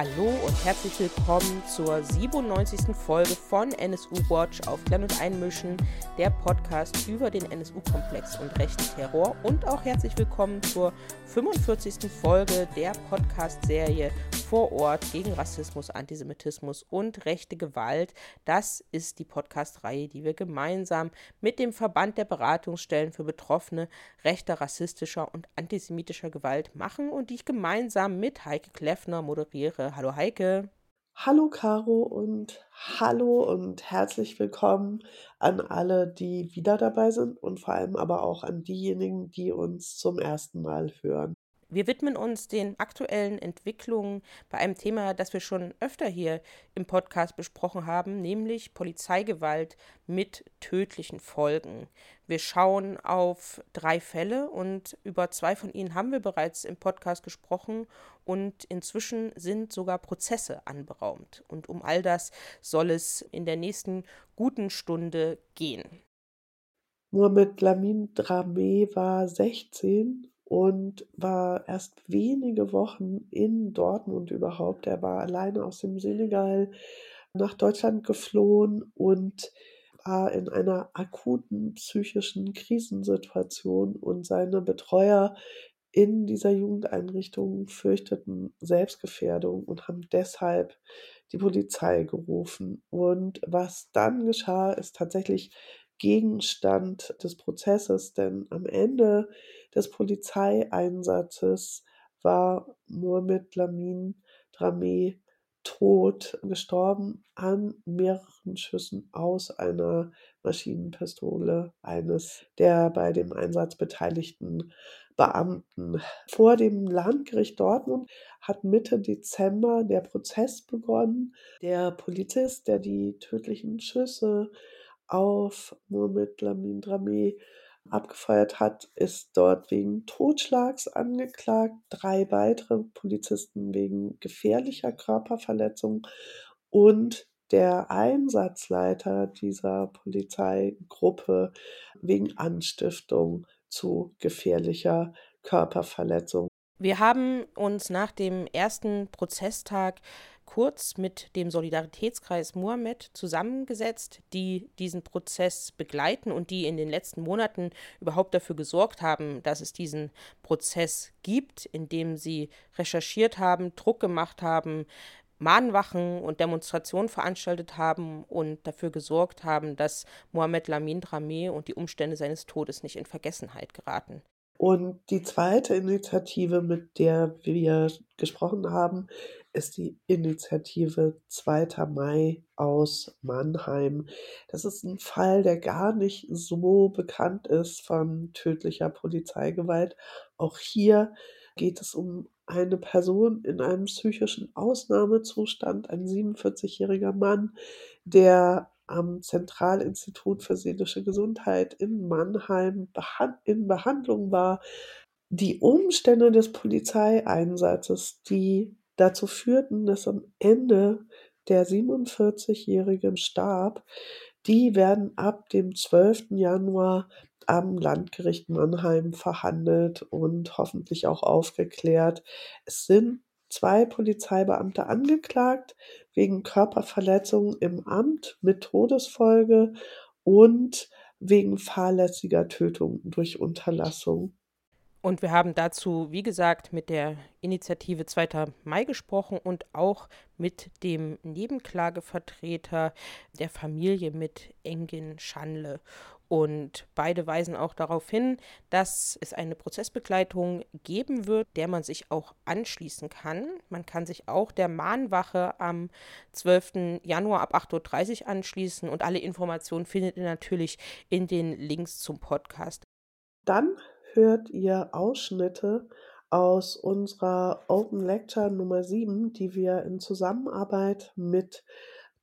Hallo und herzlich willkommen zur 97. Folge von NSU Watch auf Klären und Einmischen, der Podcast über den NSU-Komplex und rechten Terror. Und auch herzlich willkommen zur 45. Folge der Podcast-Serie vor Ort gegen Rassismus, Antisemitismus und rechte Gewalt. Das ist die Podcast-Reihe, die wir gemeinsam mit dem Verband der Beratungsstellen für Betroffene rechter, rassistischer und antisemitischer Gewalt machen und die ich gemeinsam mit Heike Kleffner moderiere. Hallo Heike. Hallo Caro und hallo und herzlich willkommen an alle, die wieder dabei sind und vor allem aber auch an diejenigen, die uns zum ersten Mal hören. Wir widmen uns den aktuellen Entwicklungen bei einem Thema, das wir schon öfter hier im Podcast besprochen haben, nämlich Polizeigewalt mit tödlichen Folgen. Wir schauen auf drei Fälle und über zwei von ihnen haben wir bereits im Podcast gesprochen und inzwischen sind sogar Prozesse anberaumt. Und um all das soll es in der nächsten guten Stunde gehen. Mohamed Lamin Dramé war 16 und war erst wenige Wochen in Dortmund überhaupt. Er war alleine aus dem Senegal nach Deutschland geflohen und war in einer akuten psychischen Krisensituation und seine Betreuer in dieser Jugendeinrichtung fürchteten Selbstgefährdung und haben deshalb die Polizei gerufen. Und was dann geschah, ist tatsächlich Gegenstand des Prozesses, denn am Ende des Polizeieinsatzes war Mohamed Lamin Dramé tot gestorben an mehreren Schüssen aus einer Maschinenpistole eines der bei dem Einsatz beteiligten Beamten. Vor dem Landgericht Dortmund hat Mitte Dezember der Prozess begonnen. Der Polizist, der die tödlichen Schüsse auf Mohamed Lamin Dramé abgefeuert hat, ist dort wegen Totschlags angeklagt, drei weitere Polizisten wegen gefährlicher Körperverletzung und der Einsatzleiter dieser Polizeigruppe wegen Anstiftung zu gefährlicher Körperverletzung. Wir haben uns nach dem ersten Prozesstag kurz mit dem Solidaritätskreis Mohammed zusammengesetzt, die diesen Prozess begleiten und die in den letzten Monaten überhaupt dafür gesorgt haben, dass es diesen Prozess gibt, indem sie recherchiert haben, Druck gemacht haben, Mahnwachen und Demonstrationen veranstaltet haben und dafür gesorgt haben, dass Mohamed Lamin Dramé und die Umstände seines Todes nicht in Vergessenheit geraten. Und die zweite Initiative, mit der wir gesprochen haben, ist die Initiative 2. Mai aus Mannheim. Das ist ein Fall, der gar nicht so bekannt ist von tödlicher Polizeigewalt. Auch hier geht es um eine Person in einem psychischen Ausnahmezustand, ein 47-jähriger Mann, der am Zentralinstitut für seelische Gesundheit in Mannheim in Behandlung war. Die Umstände des Polizeieinsatzes, die dazu führten, dass am Ende der 47-Jährige starb, die werden ab dem 12. Januar am Landgericht Mannheim verhandelt und hoffentlich auch aufgeklärt. Es sind zwei Polizeibeamte angeklagt wegen Körperverletzung im Amt mit Todesfolge und wegen fahrlässiger Tötung durch Unterlassung. Und wir haben dazu, wie gesagt, mit der Initiative 2. Mai gesprochen und auch mit dem Nebenklagevertreter der Familie mit Engin Schanle. Und beide weisen auch darauf hin, dass es eine Prozessbegleitung geben wird, der man sich auch anschließen kann. Man kann sich auch der Mahnwache am 12. Januar ab 8.30 Uhr anschließen und alle Informationen findet ihr natürlich in den Links zum Podcast. Dann hört ihr Ausschnitte aus unserer Open Lecture Nummer 7, die wir in Zusammenarbeit mit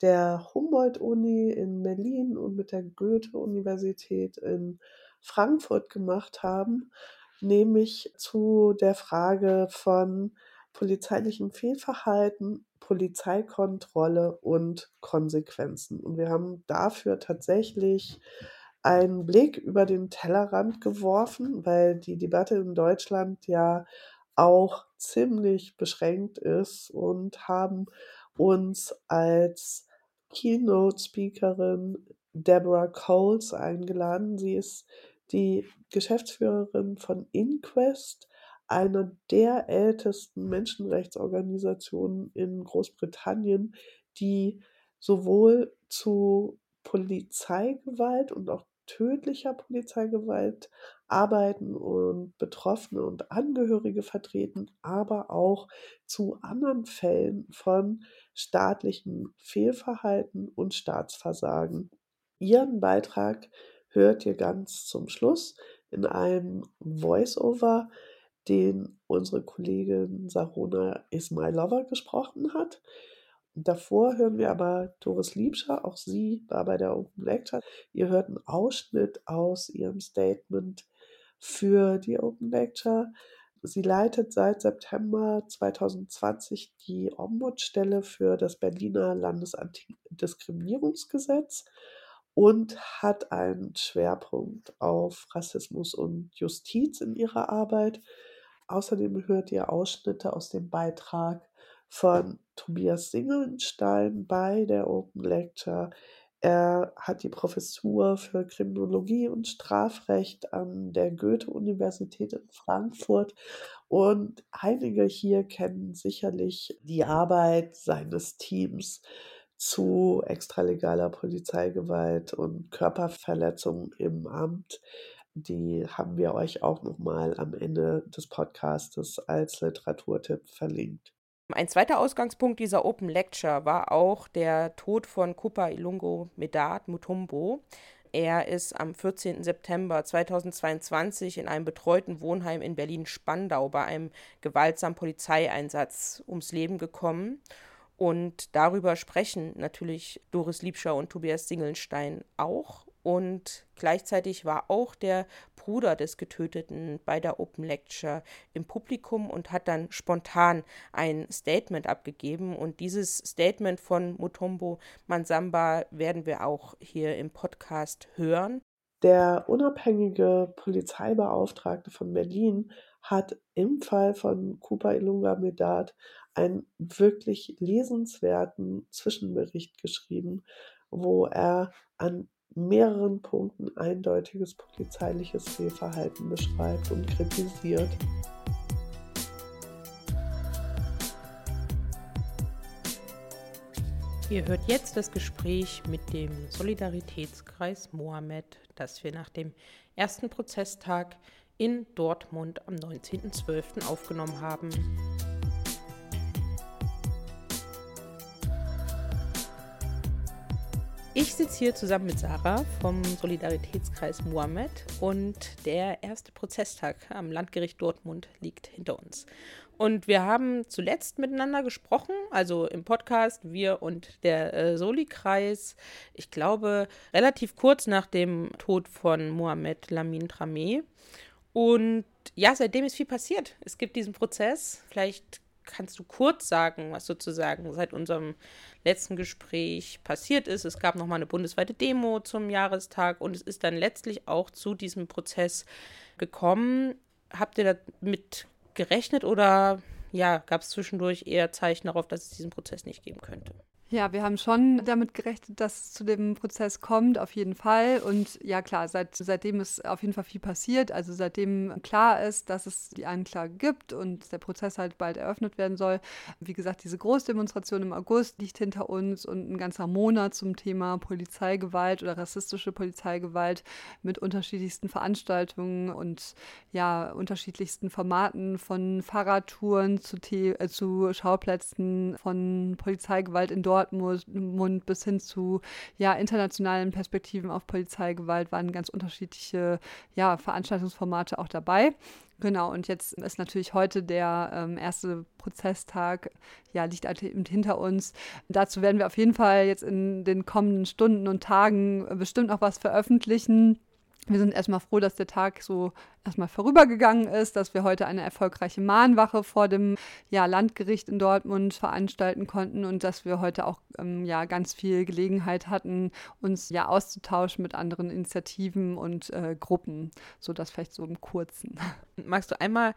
der Humboldt-Uni in Berlin und mit der Goethe-Universität in Frankfurt gemacht haben, nämlich zu der Frage von polizeilichem Fehlverhalten, Polizeikontrolle und Konsequenzen. Und wir haben dafür tatsächlich einen Blick über den Tellerrand geworfen, weil die Debatte in Deutschland ja auch ziemlich beschränkt ist und haben uns als Keynote-Speakerin Deborah Coles eingeladen. Sie ist die Geschäftsführerin von Inquest, einer der ältesten Menschenrechtsorganisationen in Großbritannien, die sowohl zu Polizeigewalt und auch tödlicher Polizeigewalt arbeiten und Betroffene und Angehörige vertreten, aber auch zu anderen Fällen von staatlichem Fehlverhalten und Staatsversagen. Ihren Beitrag hört ihr ganz zum Schluss in einem Voice-Over, den unsere Kollegin Sarona Ismailova gesprochen hat. Davor hören wir aber Doris Liebscher, auch sie war bei der Open Lecture. Ihr hört einen Ausschnitt aus ihrem Statement für die Open Lecture. Sie leitet seit September 2020 die Ombudsstelle für das Berliner Landesantidiskriminierungsgesetz und hat einen Schwerpunkt auf Rassismus und Justiz in ihrer Arbeit. Außerdem hört ihr Ausschnitte aus dem Beitrag von Tobias Singelstein bei der Open Lecture. Er hat die Professur für Kriminologie und Strafrecht an der Goethe-Universität in Frankfurt. Und einige hier kennen sicherlich die Arbeit seines Teams zu extralegaler Polizeigewalt und Körperverletzung im Amt. Die haben wir euch auch nochmal am Ende des Podcastes als Literaturtipp verlinkt. Ein zweiter Ausgangspunkt dieser Open Lecture war auch der Tod von Kupa Ilungo Medat Mutombo. Er ist am 14. September 2022 in einem betreuten Wohnheim in Berlin-Spandau bei einem gewaltsamen Polizeieinsatz ums Leben gekommen. Und darüber sprechen natürlich Doris Liebscher und Tobias Singelstein auch. Und gleichzeitig war auch der Bruder des Getöteten bei der Open Lecture im Publikum und hat dann spontan ein Statement abgegeben. Und dieses Statement von Mutombo Mansamba werden wir auch hier im Podcast hören. Der unabhängige Polizeibeauftragte von Berlin hat im Fall von Kupa Ilunga Medat einen wirklich lesenswerten Zwischenbericht geschrieben, wo er an mehreren Punkten eindeutiges polizeiliches Fehlverhalten beschreibt und kritisiert. Ihr hört jetzt das Gespräch mit dem Solidaritätskreis Mohammed, das wir nach dem ersten Prozesstag in Dortmund am 19.12. aufgenommen haben. Ich sitze hier zusammen mit Sarah vom Solidaritätskreis Mohammed und der erste Prozesstag am Landgericht Dortmund liegt hinter uns. Und wir haben zuletzt miteinander gesprochen, also im Podcast, wir und der äh, Soli-Kreis, ich glaube, relativ kurz nach dem Tod von Mohamed Lamin Tramé. Und ja, seitdem ist viel passiert. Es gibt diesen Prozess. Vielleicht kannst du kurz sagen, was sozusagen seit unserem letzten Gespräch passiert ist. Es gab nochmal eine bundesweite Demo zum Jahrestag und es ist dann letztlich auch zu diesem Prozess gekommen. Habt ihr damit gerechnet oder ja, gab es zwischendurch eher Zeichen darauf, dass es diesen Prozess nicht geben könnte? Ja, wir haben schon damit gerechnet, dass es zu dem Prozess kommt, auf jeden Fall. Und ja, klar, seit, seitdem ist auf jeden Fall viel passiert. Also seitdem klar ist, dass es die Anklage gibt und der Prozess halt bald eröffnet werden soll. Wie gesagt, diese Großdemonstration im August liegt hinter uns und ein ganzer Monat zum Thema Polizeigewalt oder rassistische Polizeigewalt mit unterschiedlichsten Veranstaltungen und ja, unterschiedlichsten Formaten von Fahrradtouren zu, äh, zu Schauplätzen von Polizeigewalt in Dortmund Dortmund bis hin zu ja, internationalen Perspektiven auf Polizeigewalt waren ganz unterschiedliche ja, Veranstaltungsformate auch dabei. Genau, und jetzt ist natürlich heute der ähm, erste Prozesstag, ja, liegt halt hinter uns. Dazu werden wir auf jeden Fall jetzt in den kommenden Stunden und Tagen bestimmt noch was veröffentlichen wir sind erstmal froh, dass der Tag so erstmal vorübergegangen ist, dass wir heute eine erfolgreiche Mahnwache vor dem ja, Landgericht in Dortmund veranstalten konnten und dass wir heute auch ähm, ja, ganz viel Gelegenheit hatten, uns ja auszutauschen mit anderen Initiativen und äh, Gruppen. So das vielleicht so im Kurzen. Magst du einmal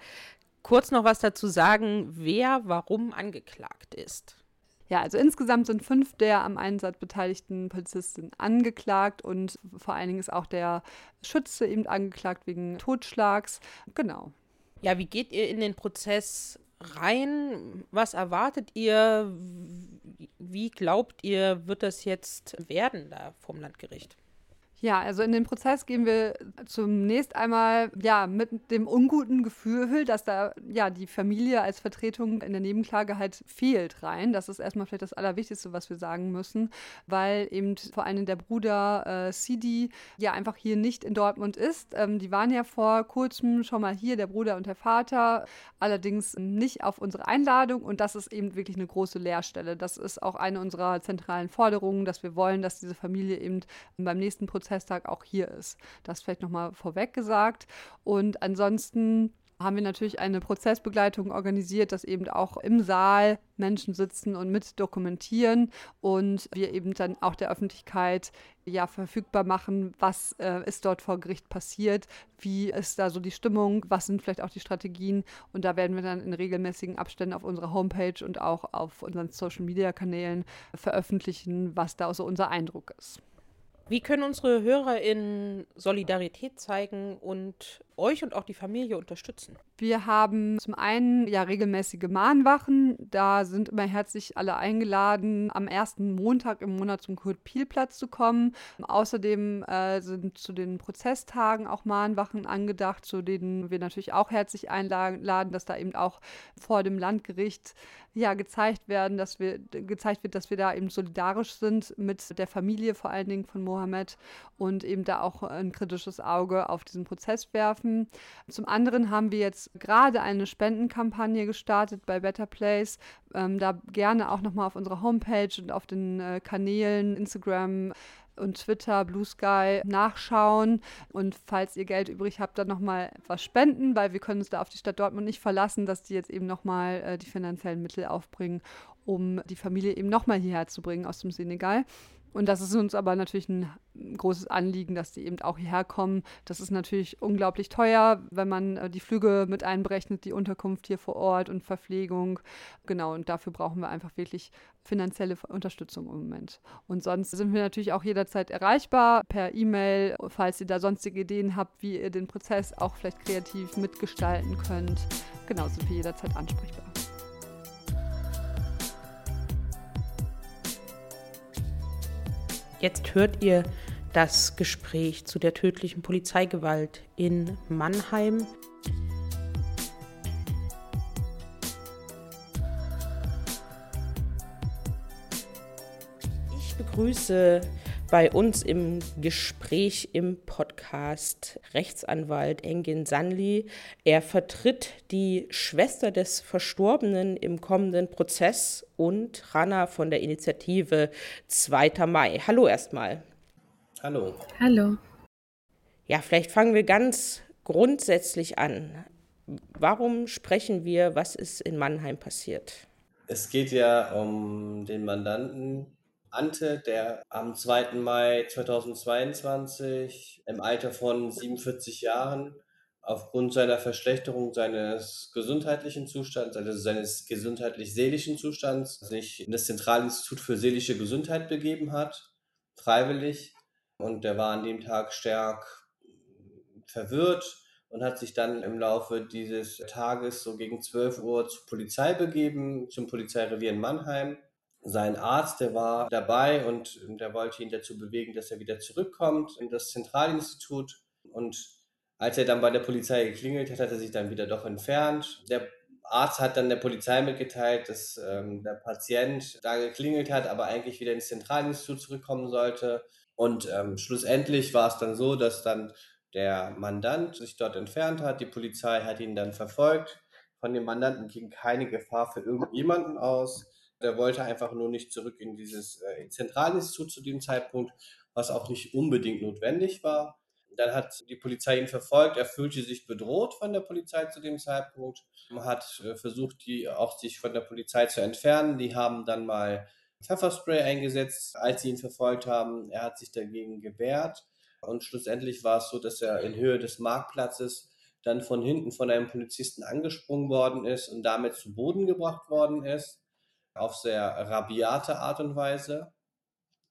kurz noch was dazu sagen, wer warum angeklagt ist? Ja, also insgesamt sind fünf der am Einsatz beteiligten Polizisten angeklagt und vor allen Dingen ist auch der Schütze eben angeklagt wegen Totschlags. Genau. Ja, wie geht ihr in den Prozess rein? Was erwartet ihr? Wie glaubt ihr, wird das jetzt werden da vom Landgericht? Ja, also in den Prozess gehen wir zunächst einmal ja mit dem unguten Gefühl, dass da ja die Familie als Vertretung in der Nebenklage halt fehlt rein. Das ist erstmal vielleicht das Allerwichtigste, was wir sagen müssen, weil eben vor allem der Bruder äh, Sidi ja einfach hier nicht in Dortmund ist. Ähm, die waren ja vor kurzem schon mal hier, der Bruder und der Vater, allerdings nicht auf unsere Einladung und das ist eben wirklich eine große Leerstelle. Das ist auch eine unserer zentralen Forderungen, dass wir wollen, dass diese Familie eben beim nächsten Prozess Prozesstag auch hier ist. Das vielleicht nochmal vorweg gesagt. Und ansonsten haben wir natürlich eine Prozessbegleitung organisiert, dass eben auch im Saal Menschen sitzen und mit dokumentieren und wir eben dann auch der Öffentlichkeit ja verfügbar machen, was äh, ist dort vor Gericht passiert, wie ist da so die Stimmung, was sind vielleicht auch die Strategien und da werden wir dann in regelmäßigen Abständen auf unserer Homepage und auch auf unseren Social Media Kanälen veröffentlichen, was da so unser Eindruck ist. Wie können unsere Hörer in Solidarität zeigen und euch und auch die Familie unterstützen? Wir haben zum einen ja regelmäßige Mahnwachen. Da sind immer herzlich alle eingeladen, am ersten Montag im Monat zum Kurt-Piel-Platz zu kommen. Außerdem äh, sind zu den Prozesstagen auch Mahnwachen angedacht, zu denen wir natürlich auch herzlich einladen, dass da eben auch vor dem Landgericht ja gezeigt werden, dass wir gezeigt wird, dass wir da eben solidarisch sind mit der Familie, vor allen Dingen von Mohammed und eben da auch ein kritisches Auge auf diesen Prozess werfen. Zum anderen haben wir jetzt gerade eine Spendenkampagne gestartet bei Better Place. Ähm, da gerne auch nochmal auf unserer Homepage und auf den äh, Kanälen Instagram und Twitter, Blue Sky nachschauen. Und falls ihr Geld übrig habt, dann nochmal was spenden, weil wir können uns da auf die Stadt Dortmund nicht verlassen, dass die jetzt eben nochmal äh, die finanziellen Mittel aufbringen, um die Familie eben nochmal hierher zu bringen aus dem Senegal. Und das ist uns aber natürlich ein großes Anliegen, dass die eben auch hierher kommen. Das ist natürlich unglaublich teuer, wenn man äh, die Flüge mit einberechnet, die Unterkunft hier vor Ort und Verpflegung. Genau, und dafür brauchen wir einfach wirklich finanzielle Unterstützung im Moment. Und sonst sind wir natürlich auch jederzeit erreichbar per E-Mail, falls ihr da sonstige Ideen habt, wie ihr den Prozess auch vielleicht kreativ mitgestalten könnt. Genau, sind wir jederzeit ansprechbar. Jetzt hört ihr das Gespräch zu der tödlichen Polizeigewalt in Mannheim. Ich begrüße bei uns im Gespräch im Podcast Rechtsanwalt Engin Sanli. Er vertritt die Schwester des Verstorbenen im kommenden Prozess und Rana von der Initiative 2. Mai. Hallo erstmal. Hallo. Hallo. Ja, vielleicht fangen wir ganz grundsätzlich an. Warum sprechen wir, was ist in Mannheim passiert? Es geht ja um den Mandanten Ante, der am 2. Mai 2022 im Alter von 47 Jahren aufgrund seiner Verschlechterung seines gesundheitlichen Zustands, also seines gesundheitlich-seelischen Zustands, sich in das Zentralinstitut für seelische Gesundheit begeben hat, freiwillig. Und der war an dem Tag stark verwirrt und hat sich dann im Laufe dieses Tages so gegen 12 Uhr zur Polizei begeben, zum Polizeirevier in Mannheim sein Arzt, der war dabei und der wollte ihn dazu bewegen, dass er wieder zurückkommt in das Zentralinstitut. Und als er dann bei der Polizei geklingelt hat, hat er sich dann wieder doch entfernt. Der Arzt hat dann der Polizei mitgeteilt, dass ähm, der Patient da geklingelt hat, aber eigentlich wieder ins Zentralinstitut zurückkommen sollte. Und ähm, schlussendlich war es dann so, dass dann der Mandant sich dort entfernt hat. Die Polizei hat ihn dann verfolgt. Von dem Mandanten ging keine Gefahr für irgendjemanden aus. Der wollte einfach nur nicht zurück in dieses äh, Zentralinstitut zu dem Zeitpunkt, was auch nicht unbedingt notwendig war. Dann hat die Polizei ihn verfolgt. Er fühlte sich bedroht von der Polizei zu dem Zeitpunkt. Hat äh, versucht, die auch sich von der Polizei zu entfernen. Die haben dann mal Pfefferspray eingesetzt, als sie ihn verfolgt haben. Er hat sich dagegen gewehrt. Und schlussendlich war es so, dass er in Höhe des Marktplatzes dann von hinten von einem Polizisten angesprungen worden ist und damit zu Boden gebracht worden ist, auf sehr rabiate Art und Weise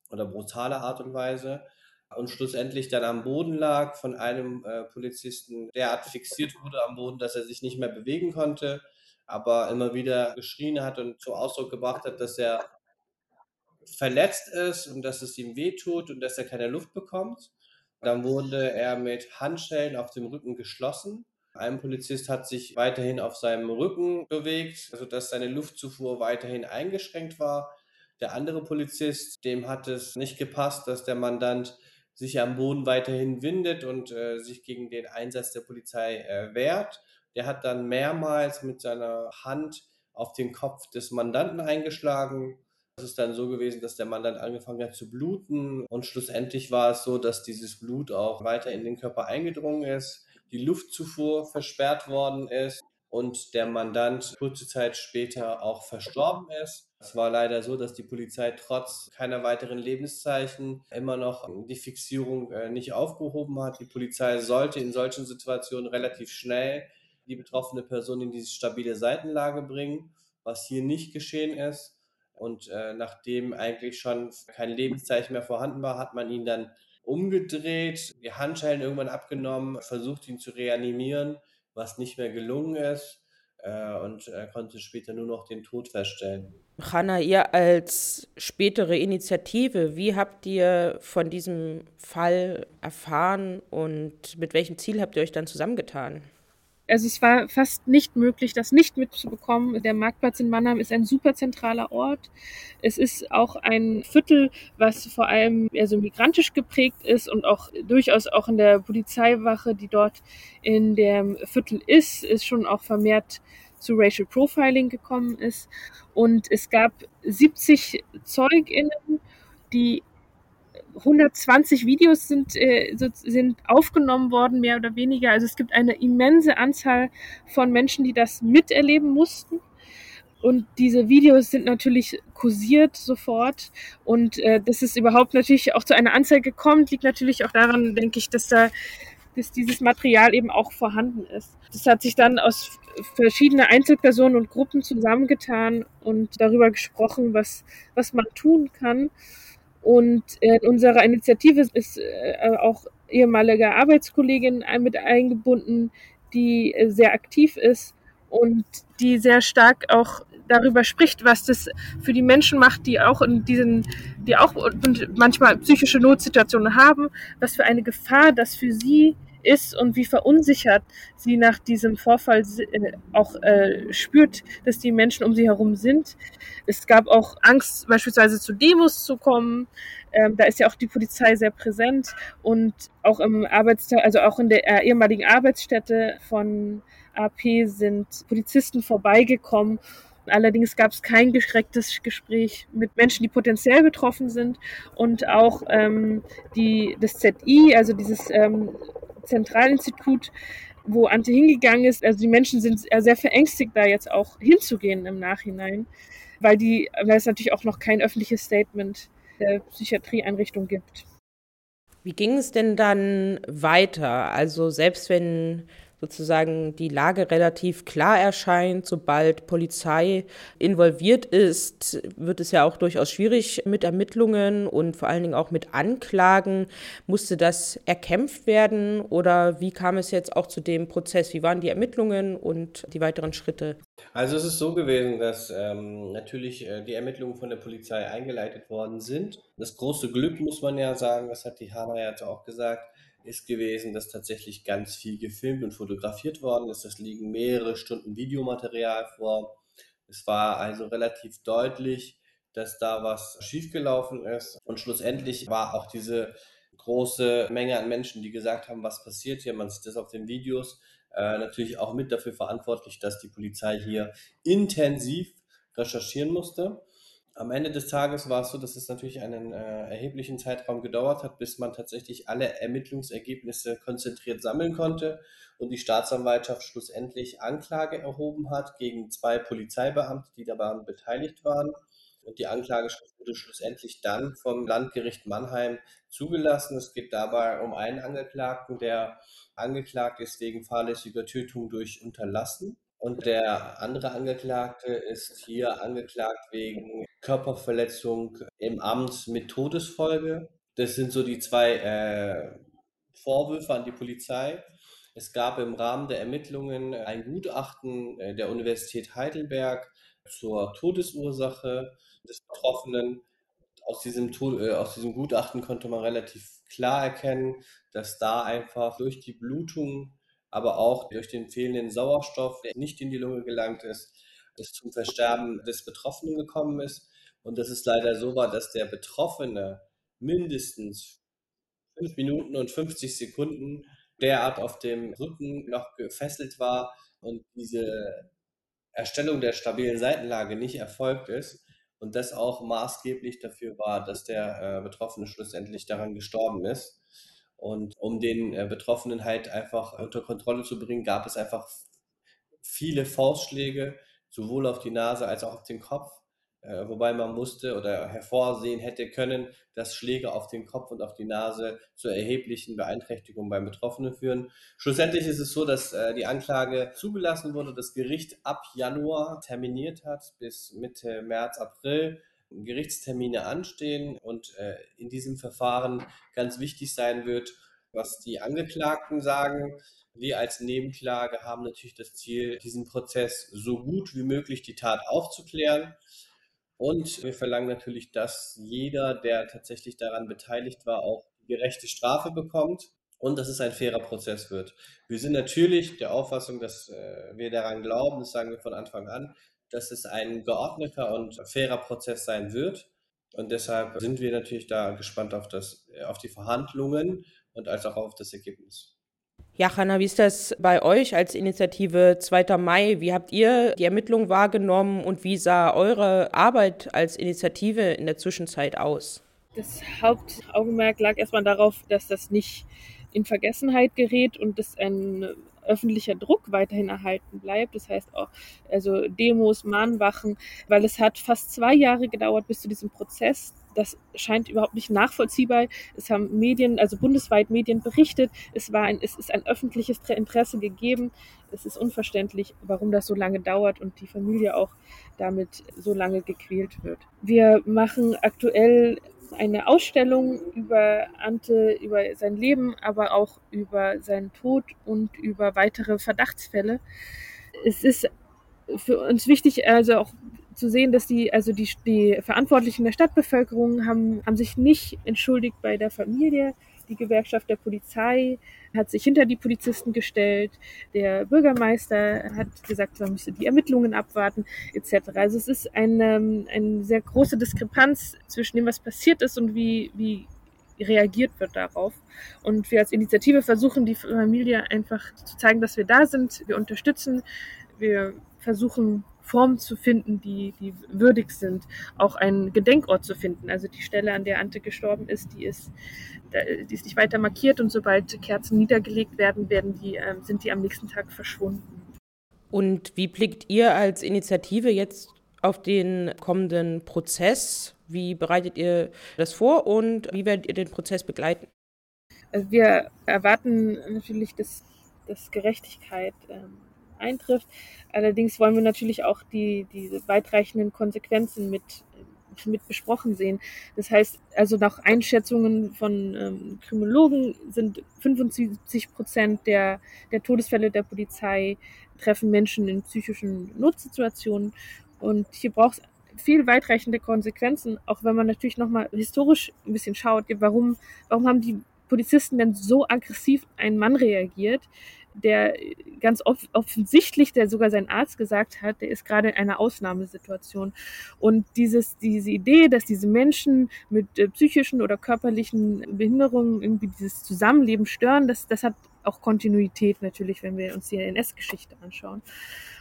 oder brutale Art und Weise und schlussendlich dann am Boden lag von einem äh, Polizisten derart fixiert wurde am Boden, dass er sich nicht mehr bewegen konnte, aber immer wieder geschrien hat und zum Ausdruck gebracht hat, dass er verletzt ist und dass es ihm wehtut und dass er keine Luft bekommt. Dann wurde er mit Handschellen auf dem Rücken geschlossen. Ein Polizist hat sich weiterhin auf seinem Rücken bewegt, sodass seine Luftzufuhr weiterhin eingeschränkt war. Der andere Polizist, dem hat es nicht gepasst, dass der Mandant sich am Boden weiterhin windet und äh, sich gegen den Einsatz der Polizei äh, wehrt. Der hat dann mehrmals mit seiner Hand auf den Kopf des Mandanten eingeschlagen. Es ist dann so gewesen, dass der Mandant angefangen hat zu bluten und schlussendlich war es so, dass dieses Blut auch weiter in den Körper eingedrungen ist, die Luftzufuhr versperrt worden ist und der Mandant kurze Zeit später auch verstorben ist. Es war leider so, dass die Polizei trotz keiner weiteren Lebenszeichen immer noch die Fixierung äh, nicht aufgehoben hat. Die Polizei sollte in solchen Situationen relativ schnell die betroffene Person in diese stabile Seitenlage bringen, was hier nicht geschehen ist. Und äh, nachdem eigentlich schon kein Lebenszeichen mehr vorhanden war, hat man ihn dann umgedreht, die Handschellen irgendwann abgenommen, versucht ihn zu reanimieren, was nicht mehr gelungen ist äh, und er konnte später nur noch den Tod feststellen. Hanna, ihr als spätere Initiative, wie habt ihr von diesem Fall erfahren und mit welchem Ziel habt ihr euch dann zusammengetan? Also es war fast nicht möglich, das nicht mitzubekommen. Der Marktplatz in Mannheim ist ein super zentraler Ort. Es ist auch ein Viertel, was vor allem eher so migrantisch geprägt ist und auch durchaus auch in der Polizeiwache, die dort in dem Viertel ist, ist schon auch vermehrt zu Racial Profiling gekommen ist. Und es gab 70 ZeugInnen, die 120 Videos sind, äh, sind aufgenommen worden, mehr oder weniger. Also es gibt eine immense Anzahl von Menschen, die das miterleben mussten. Und diese Videos sind natürlich kursiert sofort. Und äh, dass es überhaupt natürlich auch zu einer Anzeige kommt, liegt natürlich auch daran, denke ich, dass da dass dieses Material eben auch vorhanden ist. Das hat sich dann aus verschiedenen Einzelpersonen und Gruppen zusammengetan und darüber gesprochen, was, was man tun kann. Und in unserer Initiative ist äh, auch ehemalige Arbeitskollegin mit eingebunden, die äh, sehr aktiv ist und die sehr stark auch darüber spricht, was das für die Menschen macht, die auch in diesen, die auch manchmal psychische Notsituationen haben, was für eine Gefahr das für sie ist und wie verunsichert sie nach diesem Vorfall äh, auch äh, spürt, dass die Menschen um sie herum sind. Es gab auch Angst, beispielsweise zu Demos zu kommen. Ähm, da ist ja auch die Polizei sehr präsent und auch im Arbeitstag, also auch in der äh, ehemaligen Arbeitsstätte von AP sind Polizisten vorbeigekommen Allerdings gab es kein geschrecktes Gespräch mit Menschen, die potenziell betroffen sind und auch ähm, die, das ZI, also dieses ähm, Zentralinstitut, wo Ante hingegangen ist. Also die Menschen sind sehr verängstigt, da jetzt auch hinzugehen im Nachhinein, weil, die, weil es natürlich auch noch kein öffentliches Statement der Psychiatrieeinrichtung gibt. Wie ging es denn dann weiter? Also selbst wenn sozusagen die Lage relativ klar erscheint. Sobald Polizei involviert ist, wird es ja auch durchaus schwierig mit Ermittlungen und vor allen Dingen auch mit Anklagen. Musste das erkämpft werden oder wie kam es jetzt auch zu dem Prozess? Wie waren die Ermittlungen und die weiteren Schritte? Also es ist so gewesen, dass ähm, natürlich äh, die Ermittlungen von der Polizei eingeleitet worden sind. Das große Glück muss man ja sagen, das hat die Hanna ja auch gesagt, ist gewesen, dass tatsächlich ganz viel gefilmt und fotografiert worden ist. Es liegen mehrere Stunden Videomaterial vor. Es war also relativ deutlich, dass da was schiefgelaufen ist. Und schlussendlich war auch diese große Menge an Menschen, die gesagt haben, was passiert hier, man sieht das auf den Videos, äh, natürlich auch mit dafür verantwortlich, dass die Polizei hier intensiv recherchieren musste. Am Ende des Tages war es so, dass es natürlich einen äh, erheblichen Zeitraum gedauert hat, bis man tatsächlich alle Ermittlungsergebnisse konzentriert sammeln konnte und die Staatsanwaltschaft schlussendlich Anklage erhoben hat gegen zwei Polizeibeamte, die daran beteiligt waren. Und die Anklageschrift wurde schlussendlich dann vom Landgericht Mannheim zugelassen. Es geht dabei um einen Angeklagten, der angeklagt ist wegen fahrlässiger Tötung durch Unterlassen. Und der andere Angeklagte ist hier angeklagt wegen Körperverletzung im Amt mit Todesfolge. Das sind so die zwei äh, Vorwürfe an die Polizei. Es gab im Rahmen der Ermittlungen ein Gutachten äh, der Universität Heidelberg zur Todesursache des Betroffenen. Aus diesem, äh, aus diesem Gutachten konnte man relativ klar erkennen, dass da einfach durch die Blutung, aber auch durch den fehlenden Sauerstoff, der nicht in die Lunge gelangt ist, es zum Versterben des Betroffenen gekommen ist. Und dass es leider so war, dass der Betroffene mindestens 5 Minuten und 50 Sekunden derart auf dem Rücken noch gefesselt war und diese Erstellung der stabilen Seitenlage nicht erfolgt ist und das auch maßgeblich dafür war, dass der äh, Betroffene schlussendlich daran gestorben ist. Und um den äh, Betroffenen halt einfach unter Kontrolle zu bringen, gab es einfach viele Faustschläge, sowohl auf die Nase als auch auf den Kopf. Äh, wobei man musste oder hervorsehen hätte können, dass Schläge auf den Kopf und auf die Nase zu erheblichen Beeinträchtigungen beim Betroffenen führen. Schlussendlich ist es so, dass äh, die Anklage zugelassen wurde, das Gericht ab Januar terminiert hat bis Mitte März, April. Gerichtstermine anstehen und äh, in diesem Verfahren ganz wichtig sein wird, was die Angeklagten sagen. Wir als Nebenklage haben natürlich das Ziel, diesen Prozess so gut wie möglich die Tat aufzuklären. Und wir verlangen natürlich, dass jeder, der tatsächlich daran beteiligt war, auch gerechte Strafe bekommt und dass es ein fairer Prozess wird. Wir sind natürlich der Auffassung, dass äh, wir daran glauben, das sagen wir von Anfang an, dass es ein geordneter und fairer Prozess sein wird. Und deshalb sind wir natürlich da gespannt auf, das, auf die Verhandlungen und als auch auf das Ergebnis. Ja, Hanna, wie ist das bei euch als Initiative 2. Mai? Wie habt ihr die Ermittlungen wahrgenommen und wie sah eure Arbeit als Initiative in der Zwischenzeit aus? Das Hauptaugenmerk lag erstmal darauf, dass das nicht in Vergessenheit gerät und dass ein öffentlicher Druck weiterhin erhalten bleibt. Das heißt auch also Demos, Mahnwachen, weil es hat fast zwei Jahre gedauert bis zu diesem Prozess das scheint überhaupt nicht nachvollziehbar. Es haben Medien, also bundesweit Medien berichtet. Es war ein, es ist ein öffentliches Interesse gegeben. Es ist unverständlich, warum das so lange dauert und die Familie auch damit so lange gequält wird. Wir machen aktuell eine Ausstellung über Ante, über sein Leben, aber auch über seinen Tod und über weitere Verdachtsfälle. Es ist für uns wichtig, also auch zu sehen, dass die, also die, die Verantwortlichen der Stadtbevölkerung haben, haben sich nicht entschuldigt bei der Familie. Die Gewerkschaft der Polizei hat sich hinter die Polizisten gestellt. Der Bürgermeister hat gesagt, man müsse die Ermittlungen abwarten, etc. Also es ist eine, ähm, eine sehr große Diskrepanz zwischen dem, was passiert ist und wie, wie reagiert wird darauf. Und wir als Initiative versuchen, die Familie einfach zu zeigen, dass wir da sind. Wir unterstützen. Wir versuchen Formen zu finden, die, die würdig sind, auch einen Gedenkort zu finden. Also die Stelle, an der Ante gestorben ist, die ist, die ist nicht weiter markiert und sobald Kerzen niedergelegt werden, werden die, ähm, sind die am nächsten Tag verschwunden. Und wie blickt ihr als Initiative jetzt auf den kommenden Prozess? Wie bereitet ihr das vor und wie werdet ihr den Prozess begleiten? Also wir erwarten natürlich, dass, dass Gerechtigkeit ähm, eintrifft. Allerdings wollen wir natürlich auch die, diese weitreichenden Konsequenzen mit, mit besprochen sehen. Das heißt, also nach Einschätzungen von ähm, Kriminologen sind 75 Prozent der, der Todesfälle der Polizei treffen Menschen in psychischen Notsituationen. Und hier braucht es viel weitreichende Konsequenzen, auch wenn man natürlich nochmal historisch ein bisschen schaut, warum, warum haben die Polizisten denn so aggressiv einen Mann reagiert? Der ganz off offensichtlich, der sogar sein Arzt gesagt hat, der ist gerade in einer Ausnahmesituation. Und dieses, diese Idee, dass diese Menschen mit äh, psychischen oder körperlichen Behinderungen irgendwie dieses Zusammenleben stören, das, das hat auch Kontinuität natürlich, wenn wir uns die NS-Geschichte anschauen.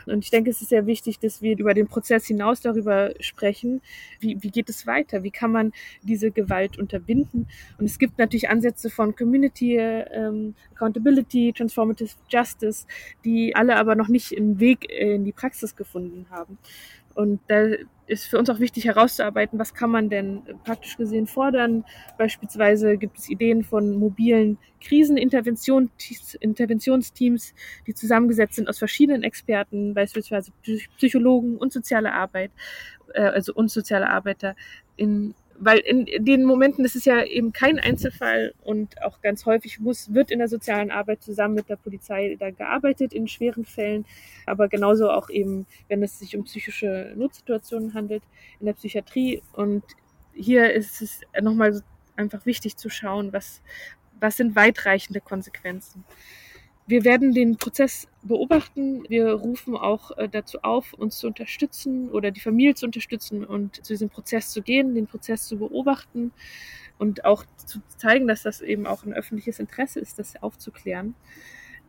Und ich denke, es ist sehr wichtig, dass wir über den Prozess hinaus darüber sprechen, wie, wie geht es weiter, wie kann man diese Gewalt unterbinden. Und es gibt natürlich Ansätze von Community ähm, Accountability, Transformative Justice, die alle aber noch nicht einen Weg in die Praxis gefunden haben. Und da ist für uns auch wichtig herauszuarbeiten, was kann man denn praktisch gesehen fordern. Beispielsweise gibt es Ideen von mobilen Kriseninterventionsteams, die zusammengesetzt sind aus verschiedenen Experten, beispielsweise Psychologen und soziale Arbeit, äh, also und soziale Arbeiter in weil in den Momenten ist es ja eben kein Einzelfall und auch ganz häufig muss, wird in der sozialen Arbeit zusammen mit der Polizei da gearbeitet in schweren Fällen, aber genauso auch eben, wenn es sich um psychische Notsituationen handelt in der Psychiatrie. Und hier ist es nochmal einfach wichtig zu schauen, was, was sind weitreichende Konsequenzen. Wir werden den Prozess beobachten. Wir rufen auch äh, dazu auf, uns zu unterstützen oder die Familie zu unterstützen und zu diesem Prozess zu gehen, den Prozess zu beobachten und auch zu zeigen, dass das eben auch ein öffentliches Interesse ist, das aufzuklären.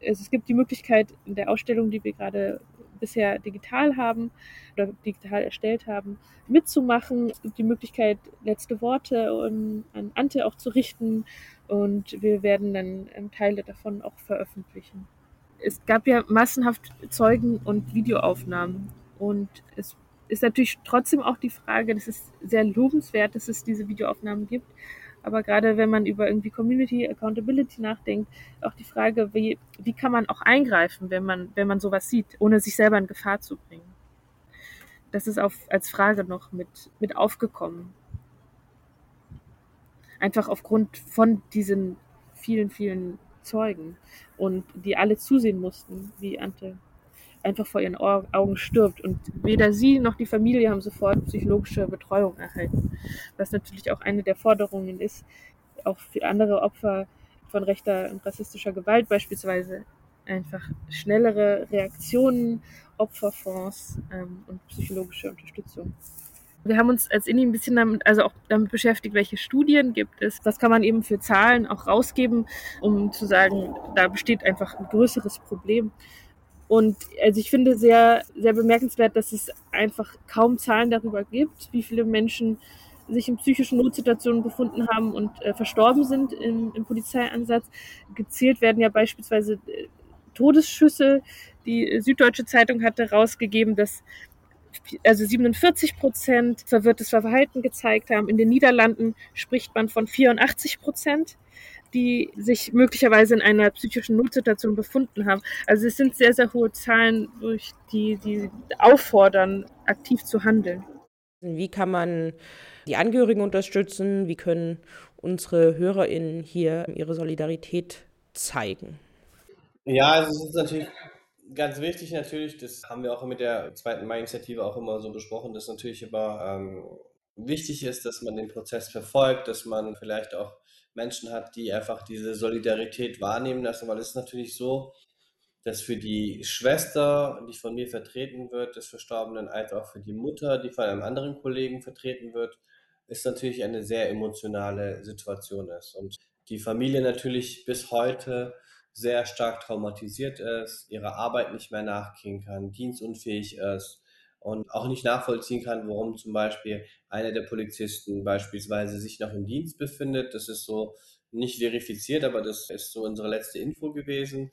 Also es gibt die Möglichkeit in der Ausstellung, die wir gerade bisher digital haben oder digital erstellt haben, mitzumachen. Es gibt die Möglichkeit, letzte Worte an Ante auch zu richten und wir werden dann ähm, Teile davon auch veröffentlichen. Es gab ja massenhaft Zeugen- und Videoaufnahmen und es ist natürlich trotzdem auch die Frage, das ist sehr lobenswert, dass es diese Videoaufnahmen gibt, aber gerade wenn man über irgendwie Community Accountability nachdenkt, auch die Frage, wie, wie kann man auch eingreifen, wenn man, wenn man sowas sieht, ohne sich selber in Gefahr zu bringen. Das ist auf, als Frage noch mit, mit aufgekommen. Einfach aufgrund von diesen vielen, vielen Zeugen und die alle zusehen mussten, wie Ante einfach vor ihren Augen stirbt. Und weder sie noch die Familie haben sofort psychologische Betreuung erhalten. Was natürlich auch eine der Forderungen ist, auch für andere Opfer von rechter und rassistischer Gewalt beispielsweise einfach schnellere Reaktionen, Opferfonds ähm, und psychologische Unterstützung. Wir haben uns als INI ein bisschen damit, also auch damit beschäftigt, welche Studien gibt es, was kann man eben für Zahlen auch rausgeben, um zu sagen, da besteht einfach ein größeres Problem. Und also ich finde sehr, sehr bemerkenswert, dass es einfach kaum Zahlen darüber gibt, wie viele Menschen sich in psychischen Notsituationen befunden haben und äh, verstorben sind im, im Polizeieinsatz. Gezählt werden ja beispielsweise äh, Todesschüsse. Die Süddeutsche Zeitung hatte rausgegeben, dass also 47 Prozent verwirrtes Verhalten gezeigt haben. In den Niederlanden spricht man von 84 Prozent die sich möglicherweise in einer psychischen Notsituation befunden haben. Also es sind sehr, sehr hohe Zahlen, durch die, die auffordern, aktiv zu handeln. Wie kann man die Angehörigen unterstützen? Wie können unsere HörerInnen hier ihre Solidarität zeigen? Ja, also es ist natürlich ganz wichtig natürlich, das haben wir auch mit der zweiten Mai-Initiative auch immer so besprochen, dass natürlich immer ähm, wichtig ist, dass man den Prozess verfolgt, dass man vielleicht auch Menschen hat, die einfach diese Solidarität wahrnehmen lassen, weil es ist natürlich so, dass für die Schwester, die von mir vertreten wird, des Verstorbenen, als auch für die Mutter, die von einem anderen Kollegen vertreten wird, ist natürlich eine sehr emotionale Situation ist. Und die Familie natürlich bis heute sehr stark traumatisiert ist, ihrer Arbeit nicht mehr nachgehen kann, dienstunfähig ist und auch nicht nachvollziehen kann, warum zum Beispiel einer der Polizisten beispielsweise sich noch im Dienst befindet. Das ist so nicht verifiziert, aber das ist so unsere letzte Info gewesen.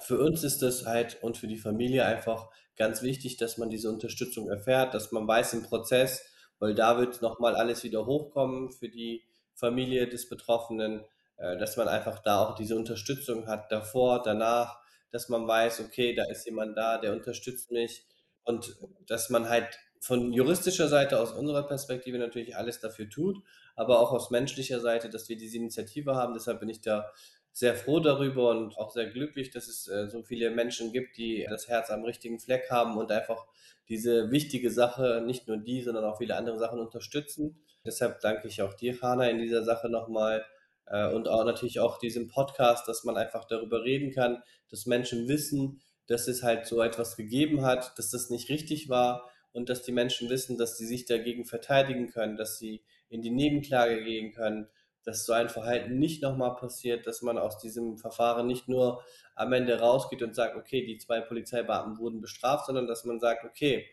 Für uns ist das halt und für die Familie einfach ganz wichtig, dass man diese Unterstützung erfährt, dass man weiß im Prozess, weil da wird nochmal alles wieder hochkommen für die Familie des Betroffenen, äh, dass man einfach da auch diese Unterstützung hat, davor, danach, dass man weiß, okay, da ist jemand da, der unterstützt mich und dass man halt von juristischer Seite aus unserer Perspektive natürlich alles dafür tut, aber auch aus menschlicher Seite, dass wir diese Initiative haben. Deshalb bin ich da sehr froh darüber und auch sehr glücklich, dass es äh, so viele Menschen gibt, die das Herz am richtigen Fleck haben und einfach diese wichtige Sache, nicht nur die, sondern auch viele andere Sachen unterstützen. Deshalb danke ich auch dir, Hanna, in dieser Sache nochmal äh, und auch natürlich auch diesem Podcast, dass man einfach darüber reden kann, dass Menschen wissen, dass es halt so etwas gegeben hat, dass das nicht richtig war und dass die Menschen wissen, dass sie sich dagegen verteidigen können, dass sie in die Nebenklage gehen können, dass so ein Verhalten nicht nochmal passiert, dass man aus diesem Verfahren nicht nur am Ende rausgeht und sagt, okay, die zwei Polizeibeamten wurden bestraft, sondern dass man sagt, okay,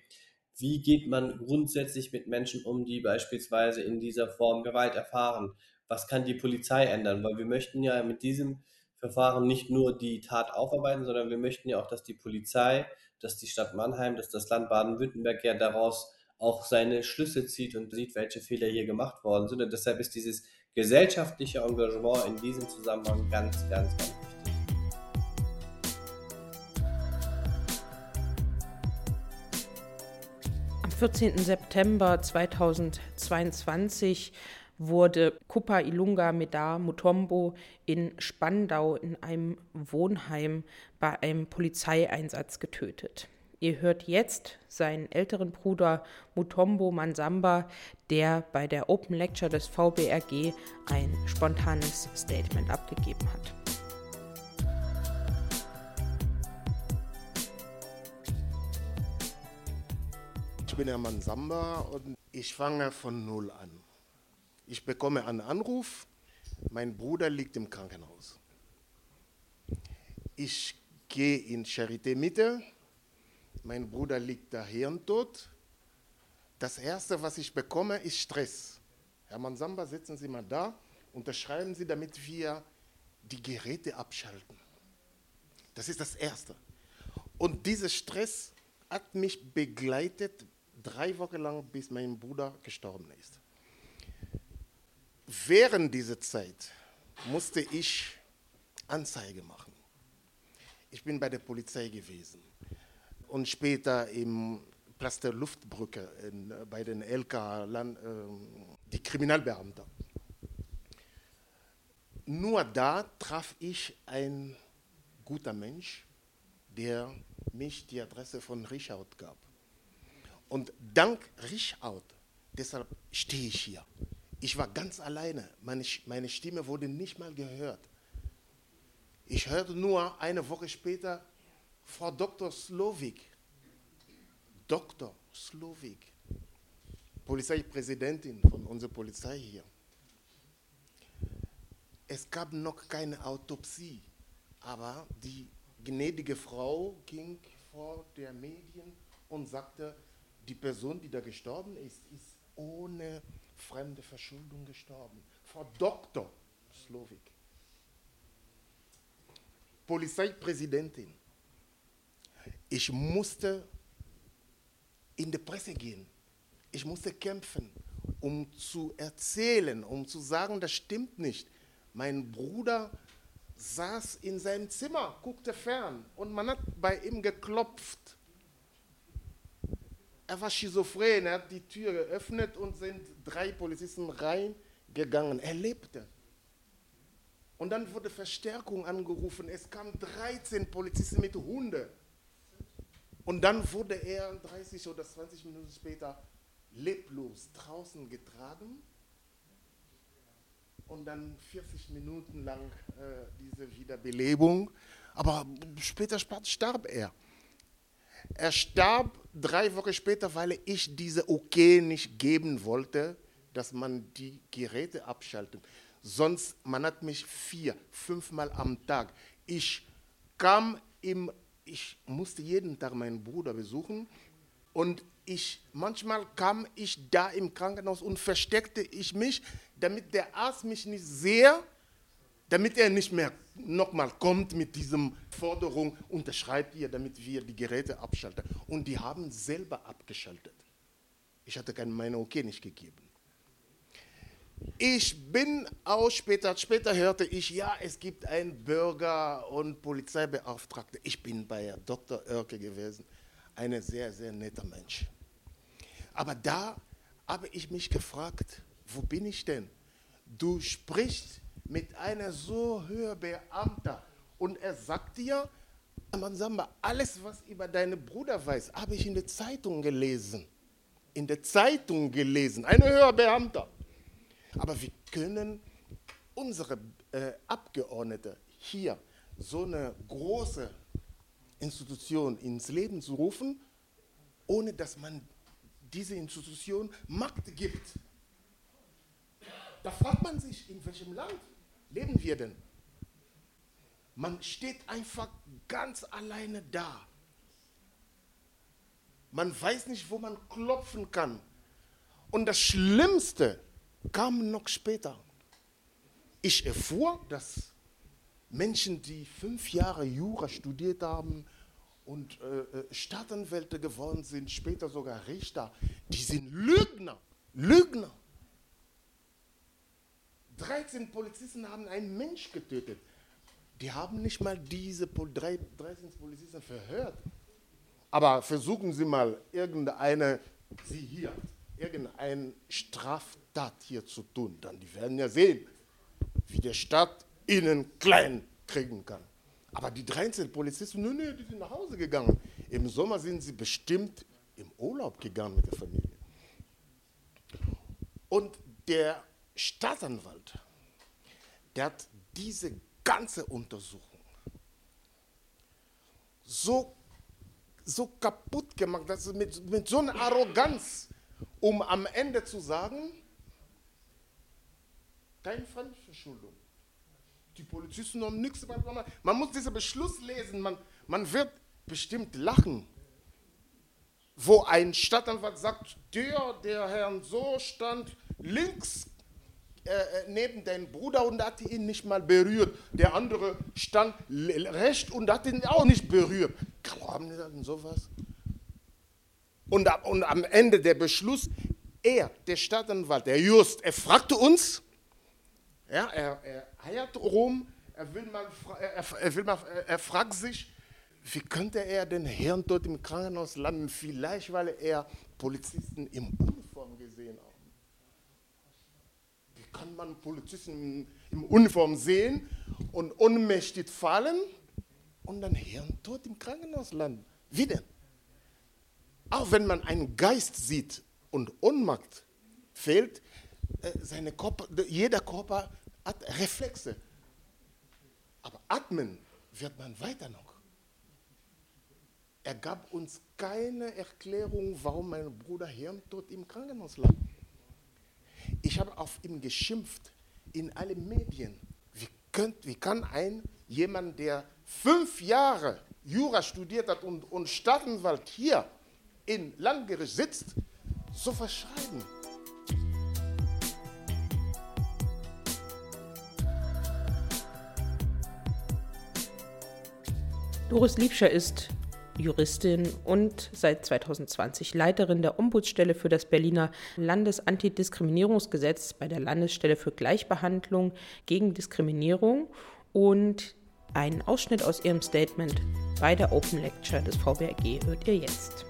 wie geht man grundsätzlich mit Menschen um, die beispielsweise in dieser Form Gewalt erfahren? Was kann die Polizei ändern? Weil wir möchten ja mit diesem Verfahren nicht nur die Tat aufarbeiten, sondern wir möchten ja auch, dass die Polizei, dass die Stadt Mannheim, dass das Land Baden-Württemberg ja daraus auch seine Schlüsse zieht und sieht, welche Fehler hier gemacht worden sind. Und deshalb ist dieses gesellschaftliche Engagement in diesem Zusammenhang ganz, ganz, ganz wichtig. Am 14. September 2022 wurde Kupa Ilunga Medar Mutombo in Spandau in einem Wohnheim bei einem Polizeieinsatz getötet. Ihr hört jetzt seinen älteren Bruder Mutombo Mansamba, der bei der Open Lecture des VBRG ein spontanes Statement abgegeben hat. Ich bin Hermann Samba und ich fange von Null an. Ich bekomme einen Anruf, mein Bruder liegt im Krankenhaus. Ich gehe in Charité Mitte, mein Bruder liegt da hirntot. Das Erste, was ich bekomme, ist Stress. Herr Mansamba, setzen Sie mal da, unterschreiben Sie, damit wir die Geräte abschalten. Das ist das Erste. Und dieser Stress hat mich begleitet drei Wochen lang, bis mein Bruder gestorben ist. Während dieser Zeit musste ich Anzeige machen. Ich bin bei der Polizei gewesen und später im Platz der Luftbrücke in, bei den LK, Land, äh, die Kriminalbeamten. Nur da traf ich einen guten Mensch, der mich die Adresse von Richard gab. Und dank Richard, deshalb stehe ich hier. Ich war ganz alleine. Meine, meine Stimme wurde nicht mal gehört. Ich hörte nur eine Woche später Frau Dr. Slowik. Dr. Slowik. Polizeipräsidentin von unserer Polizei hier. Es gab noch keine Autopsie, aber die gnädige Frau ging vor der Medien und sagte, die Person, die da gestorben ist, ist ohne fremde Verschuldung gestorben. Frau Dr. Slowik. Polizeipräsidentin. Ich musste in die Presse gehen. Ich musste kämpfen, um zu erzählen, um zu sagen, das stimmt nicht. Mein Bruder saß in seinem Zimmer, guckte fern und man hat bei ihm geklopft. Er war schizophren, er hat die Tür geöffnet und sind drei Polizisten reingegangen. Er lebte. Und dann wurde Verstärkung angerufen. Es kamen 13 Polizisten mit Hunden. Und dann wurde er 30 oder 20 Minuten später leblos draußen getragen und dann 40 Minuten lang äh, diese Wiederbelebung. Aber später starb er. Er starb drei Wochen später, weil ich diese Okay nicht geben wollte, dass man die Geräte abschaltet. Sonst, man hat mich vier, fünfmal am Tag. Ich kam im, ich musste jeden Tag meinen Bruder besuchen und ich, manchmal kam ich da im Krankenhaus und versteckte ich mich, damit der Arzt mich nicht sehe, damit er nicht mehr nochmal kommt mit diesem Forderung, unterschreibt ihr, damit wir die Geräte abschalten. Und die haben selber abgeschaltet. Ich hatte keine Meinung, okay, nicht gegeben. Ich bin auch später, später hörte ich, ja, es gibt einen Bürger- und Polizeibeauftragten. Ich bin bei Dr. Oerke gewesen, ein sehr, sehr netter Mensch. Aber da habe ich mich gefragt, wo bin ich denn? Du sprichst mit einer so höheren Beamter und er sagt dir, Mansamba, alles, was über deinen Bruder weiß, habe ich in der Zeitung gelesen. In der Zeitung gelesen, ein höherer Beamter. Aber wir können unsere äh, Abgeordnete hier so eine große Institution ins Leben zu rufen, ohne dass man diese Institution Macht gibt. Da fragt man sich, in welchem Land leben wir denn? Man steht einfach ganz alleine da. Man weiß nicht, wo man klopfen kann. Und das Schlimmste kam noch später. Ich erfuhr, dass Menschen, die fünf Jahre Jura studiert haben und äh, äh, Staatsanwälte geworden sind, später sogar Richter, die sind Lügner. Lügner. 13 Polizisten haben einen Mensch getötet. Die haben nicht mal diese 13 Polizisten verhört. Aber versuchen Sie mal, irgendeine, Sie hier, irgendeine Straftat hier zu tun. Dann die werden ja sehen, wie der Staat Ihnen klein kriegen kann. Aber die 13 Polizisten, nö, nö, die sind nach Hause gegangen. Im Sommer sind sie bestimmt im Urlaub gegangen mit der Familie. Und der Staatsanwalt, der hat diese ganze Untersuchung so, so kaputt gemacht, dass mit, mit so einer Arroganz, um am Ende zu sagen, keine Fremdverschuldung. Die Polizisten haben nichts. Man muss diesen Beschluss lesen, man, man wird bestimmt lachen. Wo ein Stadtanwalt sagt, der, der Herrn so stand links äh, äh neben deinem Bruder und hat ihn nicht mal berührt. Der andere stand rechts und hat ihn auch nicht berührt. Glauben Sie an sowas? Und, und am Ende der Beschluss, er, der Stadtanwalt, der Just, er fragte uns, ja, er, er eiert rum, er, will mal, er, er, will mal, er fragt sich, wie könnte er den Herrn dort im Krankenhaus landen? Vielleicht, weil er Polizisten im Uniform gesehen kann man Polizisten im Uniform sehen und ohnmächtig fallen und dann Herrn dort im Krankenhaus landen? Wie denn? Auch wenn man einen Geist sieht und Ohnmacht fehlt, äh, seine Körper, jeder Körper hat Reflexe. Aber atmen wird man weiter noch. Er gab uns keine Erklärung, warum mein Bruder hirntot im Krankenhaus lag. Ich habe auf ihn geschimpft in allen Medien. Wie, könnt, wie kann ein jemand, der fünf Jahre Jura studiert hat und, und Staatsanwalt hier in Landgericht sitzt, so verschreiben? Doris Liebscher ist Juristin und seit 2020 Leiterin der Ombudsstelle für das Berliner Landesantidiskriminierungsgesetz bei der Landesstelle für Gleichbehandlung gegen Diskriminierung und einen Ausschnitt aus ihrem Statement bei der Open Lecture des VBRG hört ihr jetzt.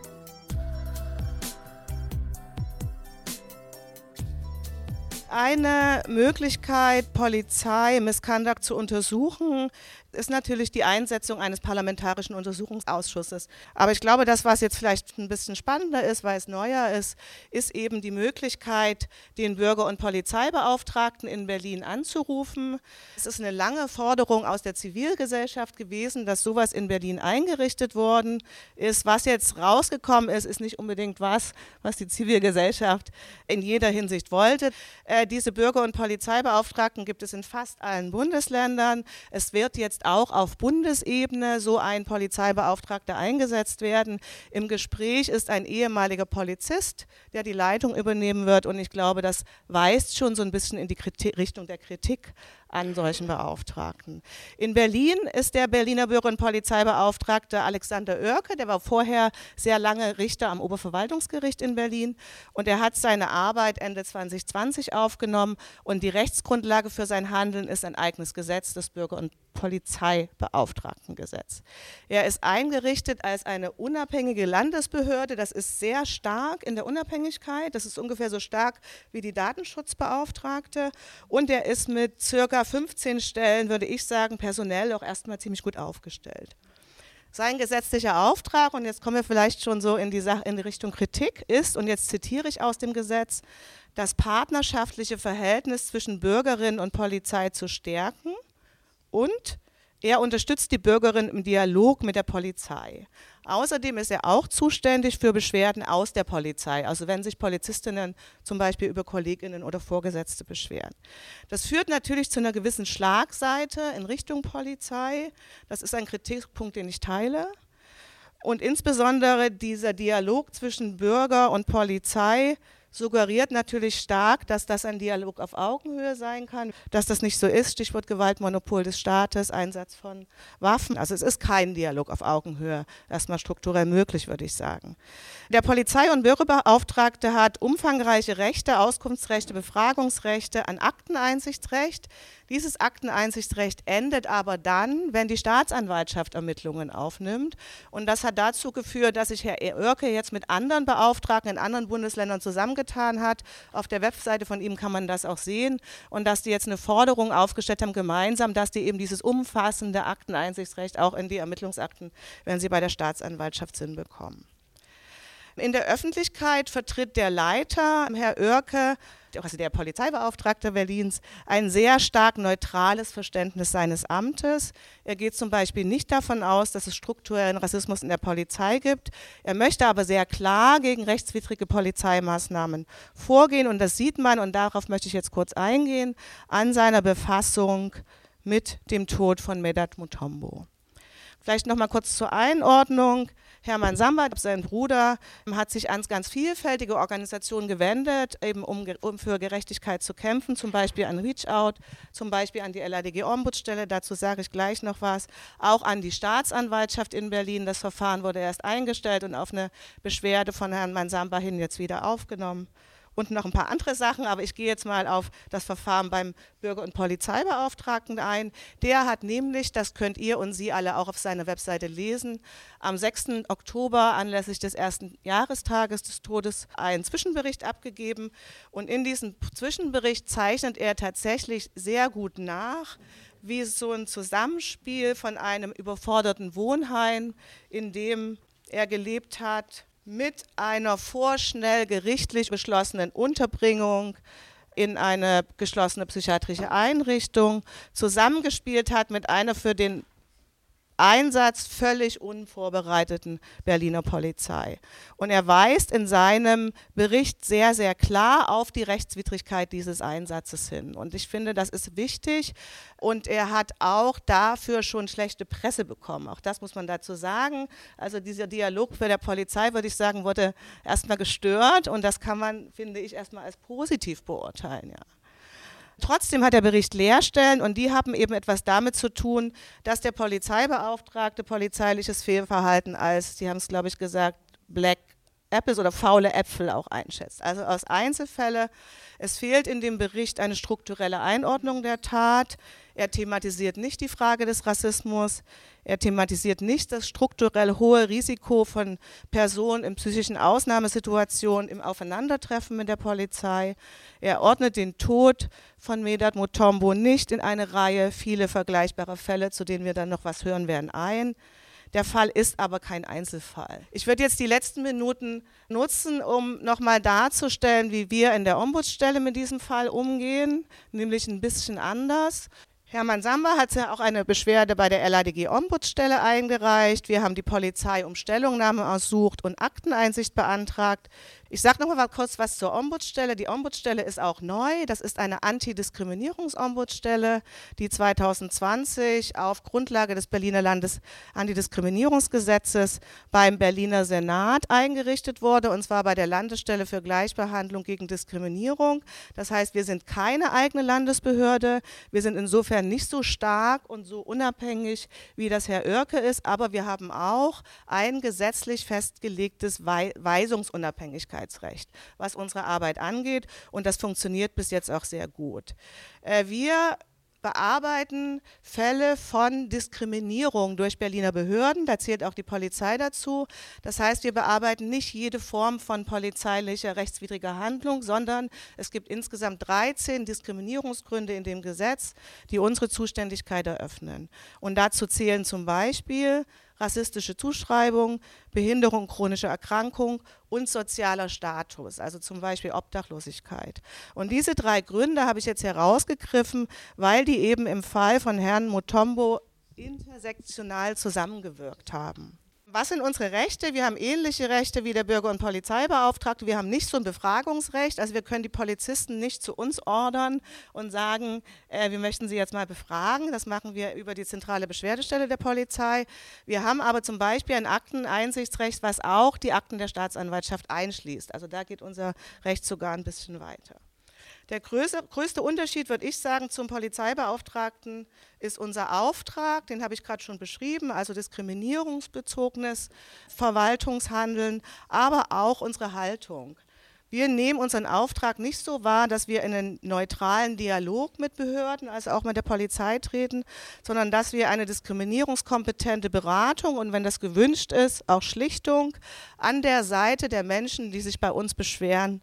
Eine Möglichkeit, Polizei Misconduct zu untersuchen, ist natürlich die Einsetzung eines parlamentarischen Untersuchungsausschusses. Aber ich glaube, das, was jetzt vielleicht ein bisschen spannender ist, weil es neuer ist, ist eben die Möglichkeit, den Bürger- und Polizeibeauftragten in Berlin anzurufen. Es ist eine lange Forderung aus der Zivilgesellschaft gewesen, dass sowas in Berlin eingerichtet worden ist. Was jetzt rausgekommen ist, ist nicht unbedingt was, was die Zivilgesellschaft in jeder Hinsicht wollte. Äh, diese Bürger- und Polizeibeauftragten gibt es in fast allen Bundesländern. Es wird jetzt auch auf Bundesebene so ein Polizeibeauftragter eingesetzt werden. Im Gespräch ist ein ehemaliger Polizist, der die Leitung übernehmen wird. Und ich glaube, das weist schon so ein bisschen in die Kritik, Richtung der Kritik an solchen Beauftragten. In Berlin ist der Berliner Bürger- und Polizeibeauftragte Alexander Oerke, der war vorher sehr lange Richter am Oberverwaltungsgericht in Berlin. Und er hat seine Arbeit Ende 2020 aufgenommen. Und die Rechtsgrundlage für sein Handeln ist ein eigenes Gesetz, das Bürger- und Polizeibeauftragtengesetz. Er ist eingerichtet als eine unabhängige Landesbehörde, das ist sehr stark in der Unabhängigkeit, das ist ungefähr so stark wie die Datenschutzbeauftragte. Und er ist mit circa 15 Stellen, würde ich sagen, personell auch erstmal ziemlich gut aufgestellt. Sein gesetzlicher Auftrag, und jetzt kommen wir vielleicht schon so in die, in die Richtung Kritik, ist, und jetzt zitiere ich aus dem Gesetz, das partnerschaftliche Verhältnis zwischen Bürgerin und Polizei zu stärken und er unterstützt die Bürgerin im Dialog mit der Polizei. Außerdem ist er auch zuständig für Beschwerden aus der Polizei, also wenn sich Polizistinnen zum Beispiel über Kolleginnen oder Vorgesetzte beschweren. Das führt natürlich zu einer gewissen Schlagseite in Richtung Polizei. Das ist ein Kritikpunkt, den ich teile. Und insbesondere dieser Dialog zwischen Bürger und Polizei suggeriert natürlich stark, dass das ein Dialog auf Augenhöhe sein kann, dass das nicht so ist, Stichwort Gewaltmonopol des Staates, Einsatz von Waffen. Also es ist kein Dialog auf Augenhöhe, erstmal strukturell möglich, würde ich sagen. Der Polizei- und Bürgerbeauftragte hat umfangreiche Rechte, Auskunftsrechte, Befragungsrechte, ein Akteneinsichtsrecht. Dieses Akteneinsichtsrecht endet aber dann, wenn die Staatsanwaltschaft Ermittlungen aufnimmt. Und das hat dazu geführt, dass sich Herr Oerke jetzt mit anderen Beauftragten in anderen Bundesländern zusammengetan hat. Auf der Webseite von ihm kann man das auch sehen. Und dass die jetzt eine Forderung aufgestellt haben, gemeinsam, dass die eben dieses umfassende Akteneinsichtsrecht auch in die Ermittlungsakten, wenn sie bei der Staatsanwaltschaft sind, bekommen. In der Öffentlichkeit vertritt der Leiter, Herr Oerke, also der Polizeibeauftragte Berlins, ein sehr stark neutrales Verständnis seines Amtes. Er geht zum Beispiel nicht davon aus, dass es strukturellen Rassismus in der Polizei gibt. Er möchte aber sehr klar gegen rechtswidrige Polizeimaßnahmen vorgehen und das sieht man, und darauf möchte ich jetzt kurz eingehen, an seiner Befassung mit dem Tod von Medat Mutombo. Vielleicht noch mal kurz zur Einordnung. Hermann Samba, sein Bruder, hat sich an ganz vielfältige Organisationen gewendet, eben um, um für Gerechtigkeit zu kämpfen, zum Beispiel an Reach Out, zum Beispiel an die LADG-Ombudsstelle, dazu sage ich gleich noch was, auch an die Staatsanwaltschaft in Berlin. Das Verfahren wurde erst eingestellt und auf eine Beschwerde von Herrn Samba hin jetzt wieder aufgenommen und noch ein paar andere Sachen, aber ich gehe jetzt mal auf das Verfahren beim Bürger- und Polizeibeauftragten ein. Der hat nämlich, das könnt ihr und Sie alle auch auf seiner Webseite lesen, am 6. Oktober anlässlich des ersten Jahrestages des Todes einen Zwischenbericht abgegeben und in diesem Zwischenbericht zeichnet er tatsächlich sehr gut nach, wie so ein Zusammenspiel von einem überforderten Wohnheim, in dem er gelebt hat, mit einer vorschnell gerichtlich beschlossenen Unterbringung in eine geschlossene psychiatrische Einrichtung zusammengespielt hat mit einer für den Einsatz völlig unvorbereiteten Berliner Polizei. Und er weist in seinem Bericht sehr, sehr klar auf die Rechtswidrigkeit dieses Einsatzes hin. Und ich finde, das ist wichtig. Und er hat auch dafür schon schlechte Presse bekommen. Auch das muss man dazu sagen. Also dieser Dialog für der Polizei, würde ich sagen, wurde erstmal gestört. Und das kann man, finde ich, erstmal als positiv beurteilen. Ja. Trotzdem hat der Bericht Leerstellen und die haben eben etwas damit zu tun, dass der Polizeibeauftragte polizeiliches Fehlverhalten als, Sie haben es glaube ich gesagt, Black Apples oder faule Äpfel auch einschätzt. Also aus Einzelfällen. Es fehlt in dem Bericht eine strukturelle Einordnung der Tat. Er thematisiert nicht die Frage des Rassismus. Er thematisiert nicht das strukturell hohe Risiko von Personen in psychischen Ausnahmesituationen im Aufeinandertreffen mit der Polizei. Er ordnet den Tod von Medat Mutombo nicht in eine Reihe viele vergleichbare Fälle, zu denen wir dann noch was hören werden, ein. Der Fall ist aber kein Einzelfall. Ich würde jetzt die letzten Minuten nutzen, um nochmal darzustellen, wie wir in der Ombudsstelle mit diesem Fall umgehen, nämlich ein bisschen anders. Hermann Samba hat ja auch eine Beschwerde bei der LADG-Ombudsstelle eingereicht. Wir haben die Polizei um Stellungnahme aussucht und Akteneinsicht beantragt. Ich sage noch mal kurz was zur Ombudsstelle. Die Ombudsstelle ist auch neu. Das ist eine Antidiskriminierungsombudsstelle, die 2020 auf Grundlage des Berliner Landes Antidiskriminierungsgesetzes beim Berliner Senat eingerichtet wurde, und zwar bei der Landesstelle für Gleichbehandlung gegen Diskriminierung. Das heißt, wir sind keine eigene Landesbehörde. Wir sind insofern nicht so stark und so unabhängig, wie das Herr Oerke ist, aber wir haben auch ein gesetzlich festgelegtes Weisungsunabhängigkeit. Öffentlichkeitsrecht, was unsere Arbeit angeht. Und das funktioniert bis jetzt auch sehr gut. Äh, wir bearbeiten Fälle von Diskriminierung durch Berliner Behörden. Da zählt auch die Polizei dazu. Das heißt, wir bearbeiten nicht jede Form von polizeilicher rechtswidriger Handlung, sondern es gibt insgesamt 13 Diskriminierungsgründe in dem Gesetz, die unsere Zuständigkeit eröffnen. Und dazu zählen zum Beispiel rassistische Zuschreibung, Behinderung, chronische Erkrankung und sozialer Status, also zum Beispiel Obdachlosigkeit. Und diese drei Gründe habe ich jetzt herausgegriffen, weil die eben im Fall von Herrn Mutombo intersektional zusammengewirkt haben. Was sind unsere Rechte? Wir haben ähnliche Rechte wie der Bürger- und Polizeibeauftragte. Wir haben nicht so ein Befragungsrecht. Also wir können die Polizisten nicht zu uns ordern und sagen, äh, wir möchten sie jetzt mal befragen. Das machen wir über die zentrale Beschwerdestelle der Polizei. Wir haben aber zum Beispiel ein Akteneinsichtsrecht, was auch die Akten der Staatsanwaltschaft einschließt. Also da geht unser Recht sogar ein bisschen weiter. Der größte, Unterschied, würde ich sagen, zum Polizeibeauftragten ist unser Auftrag, den habe ich gerade schon beschrieben, also diskriminierungsbezogenes Verwaltungshandeln, aber auch unsere Haltung. Wir nehmen unseren Auftrag nicht so wahr, dass wir in einen neutralen Dialog mit Behörden, also auch mit der Polizei treten, sondern dass wir eine diskriminierungskompetente Beratung und wenn das gewünscht ist, auch Schlichtung an der Seite der Menschen, die sich bei uns beschweren,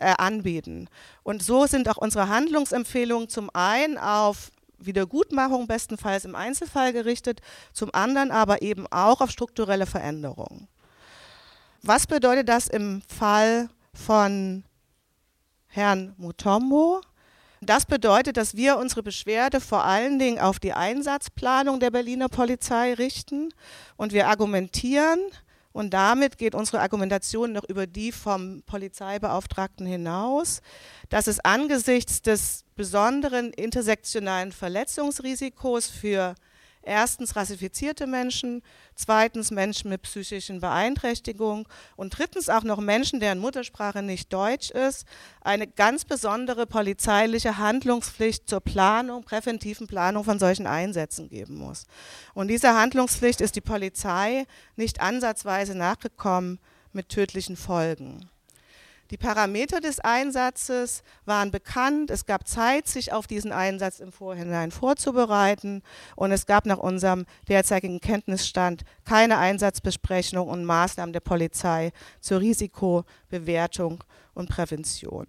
äh, anbieten. Und so sind auch unsere Handlungsempfehlungen zum einen auf Wiedergutmachung bestenfalls im Einzelfall gerichtet, zum anderen aber eben auch auf strukturelle Veränderungen. Was bedeutet das im Fall von Herrn Mutombo? Das bedeutet, dass wir unsere Beschwerde vor allen Dingen auf die Einsatzplanung der Berliner Polizei richten und wir argumentieren, und damit geht unsere Argumentation noch über die vom Polizeibeauftragten hinaus, dass es angesichts des besonderen intersektionalen Verletzungsrisikos für Erstens rassifizierte Menschen, zweitens Menschen mit psychischen Beeinträchtigungen und drittens auch noch Menschen, deren Muttersprache nicht Deutsch ist, eine ganz besondere polizeiliche Handlungspflicht zur Planung, präventiven Planung von solchen Einsätzen geben muss. Und dieser Handlungspflicht ist die Polizei nicht ansatzweise nachgekommen mit tödlichen Folgen. Die Parameter des Einsatzes waren bekannt. Es gab Zeit, sich auf diesen Einsatz im Vorhinein vorzubereiten. Und es gab nach unserem derzeitigen Kenntnisstand keine Einsatzbesprechung und Maßnahmen der Polizei zur Risikobewertung und Prävention.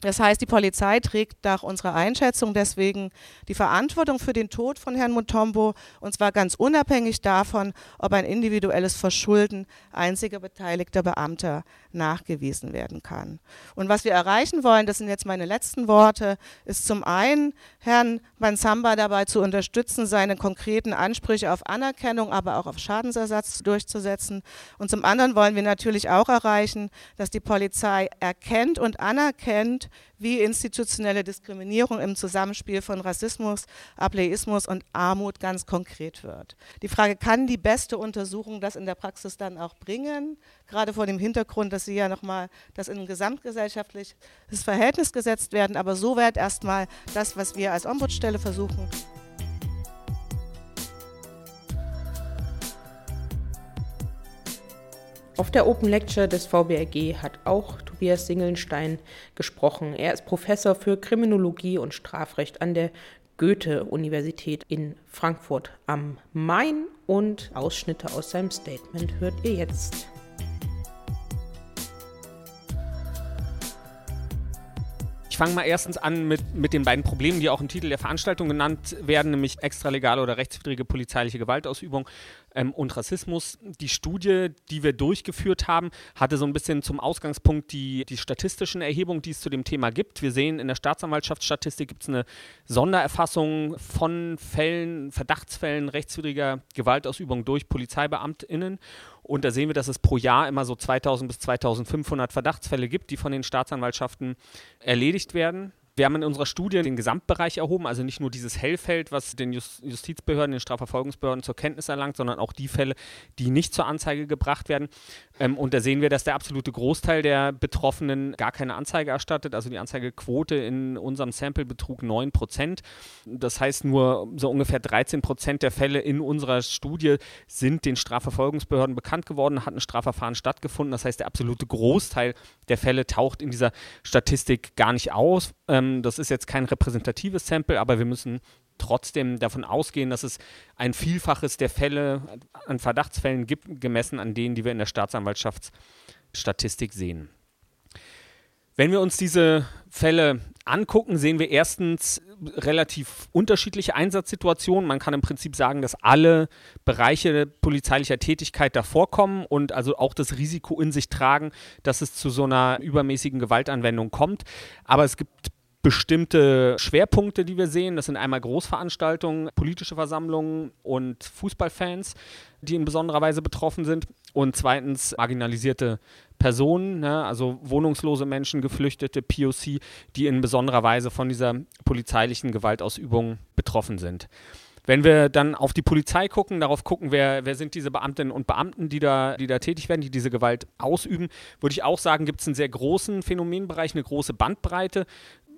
Das heißt, die Polizei trägt nach unserer Einschätzung deswegen die Verantwortung für den Tod von Herrn Mutombo und zwar ganz unabhängig davon, ob ein individuelles Verschulden einziger beteiligter Beamter nachgewiesen werden kann. Und was wir erreichen wollen, das sind jetzt meine letzten Worte, ist zum einen Herrn Bansamba dabei zu unterstützen, seine konkreten Ansprüche auf Anerkennung, aber auch auf Schadensersatz durchzusetzen. Und zum anderen wollen wir natürlich auch erreichen, dass die Polizei erkennt und anerkennt, wie institutionelle Diskriminierung im Zusammenspiel von Rassismus, Ableismus und Armut ganz konkret wird. Die Frage, kann die beste Untersuchung das in der Praxis dann auch bringen? Gerade vor dem Hintergrund, dass sie ja nochmal, das in ein gesamtgesellschaftliches Verhältnis gesetzt werden. Aber so wird erstmal das, was wir als Ombudsstelle versuchen, Auf der Open Lecture des VBRG hat auch Tobias Singelstein gesprochen. Er ist Professor für Kriminologie und Strafrecht an der Goethe-Universität in Frankfurt am Main und Ausschnitte aus seinem Statement hört ihr jetzt. Fange mal erstens an mit, mit den beiden Problemen, die auch im Titel der Veranstaltung genannt werden, nämlich extralegale oder rechtswidrige polizeiliche Gewaltausübung ähm, und Rassismus. Die Studie, die wir durchgeführt haben, hatte so ein bisschen zum Ausgangspunkt die, die statistischen Erhebungen, die es zu dem Thema gibt. Wir sehen in der Staatsanwaltschaftsstatistik gibt es eine Sondererfassung von Fällen, Verdachtsfällen rechtswidriger Gewaltausübung durch PolizeibeamtInnen. Und da sehen wir, dass es pro Jahr immer so 2000 bis 2500 Verdachtsfälle gibt, die von den Staatsanwaltschaften erledigt werden. Wir haben in unserer Studie den Gesamtbereich erhoben, also nicht nur dieses Hellfeld, was den Justizbehörden, den Strafverfolgungsbehörden zur Kenntnis erlangt, sondern auch die Fälle, die nicht zur Anzeige gebracht werden. Ähm, und da sehen wir, dass der absolute Großteil der Betroffenen gar keine Anzeige erstattet. Also die Anzeigequote in unserem Sample betrug 9 Prozent. Das heißt, nur so ungefähr 13 Prozent der Fälle in unserer Studie sind den Strafverfolgungsbehörden bekannt geworden, hat ein Strafverfahren stattgefunden. Das heißt, der absolute Großteil der Fälle taucht in dieser Statistik gar nicht aus. Ähm, das ist jetzt kein repräsentatives Sample, aber wir müssen trotzdem davon ausgehen, dass es ein Vielfaches der Fälle an Verdachtsfällen gibt, gemessen an denen, die wir in der Staatsanwaltschaftsstatistik sehen. Wenn wir uns diese Fälle angucken, sehen wir erstens relativ unterschiedliche Einsatzsituationen. Man kann im Prinzip sagen, dass alle Bereiche polizeilicher Tätigkeit da vorkommen und also auch das Risiko in sich tragen, dass es zu so einer übermäßigen Gewaltanwendung kommt. Aber es gibt bestimmte Schwerpunkte, die wir sehen. Das sind einmal Großveranstaltungen, politische Versammlungen und Fußballfans, die in besonderer Weise betroffen sind. Und zweitens marginalisierte Personen, ne, also wohnungslose Menschen, Geflüchtete, POC, die in besonderer Weise von dieser polizeilichen Gewaltausübung betroffen sind. Wenn wir dann auf die Polizei gucken, darauf gucken, wer, wer sind diese Beamtinnen und Beamten, die da, die da tätig werden, die diese Gewalt ausüben, würde ich auch sagen, gibt es einen sehr großen Phänomenbereich, eine große Bandbreite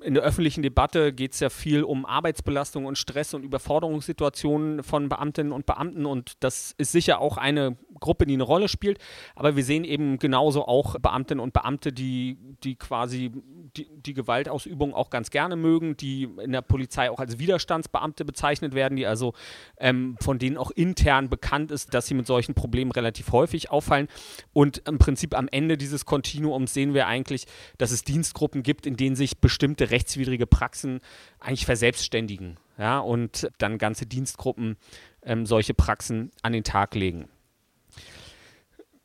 in der öffentlichen Debatte geht es ja viel um Arbeitsbelastung und Stress und Überforderungssituationen von Beamtinnen und Beamten. Und das ist sicher auch eine Gruppe, die eine Rolle spielt, aber wir sehen eben genauso auch Beamtinnen und Beamte, die, die quasi die, die Gewaltausübung auch ganz gerne mögen, die in der Polizei auch als Widerstandsbeamte bezeichnet werden, die also ähm, von denen auch intern bekannt ist, dass sie mit solchen Problemen relativ häufig auffallen. Und im Prinzip am Ende dieses Kontinuums sehen wir eigentlich, dass es Dienstgruppen gibt, in denen sich bestimmte rechtswidrige Praxen eigentlich verselbstständigen ja, und dann ganze Dienstgruppen ähm, solche Praxen an den Tag legen.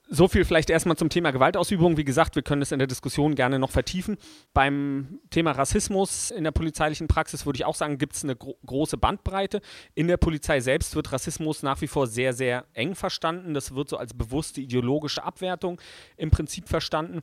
So viel vielleicht erstmal zum Thema Gewaltausübung. Wie gesagt, wir können es in der Diskussion gerne noch vertiefen. Beim Thema Rassismus in der polizeilichen Praxis würde ich auch sagen, gibt es eine gro große Bandbreite. In der Polizei selbst wird Rassismus nach wie vor sehr, sehr eng verstanden. Das wird so als bewusste ideologische Abwertung im Prinzip verstanden.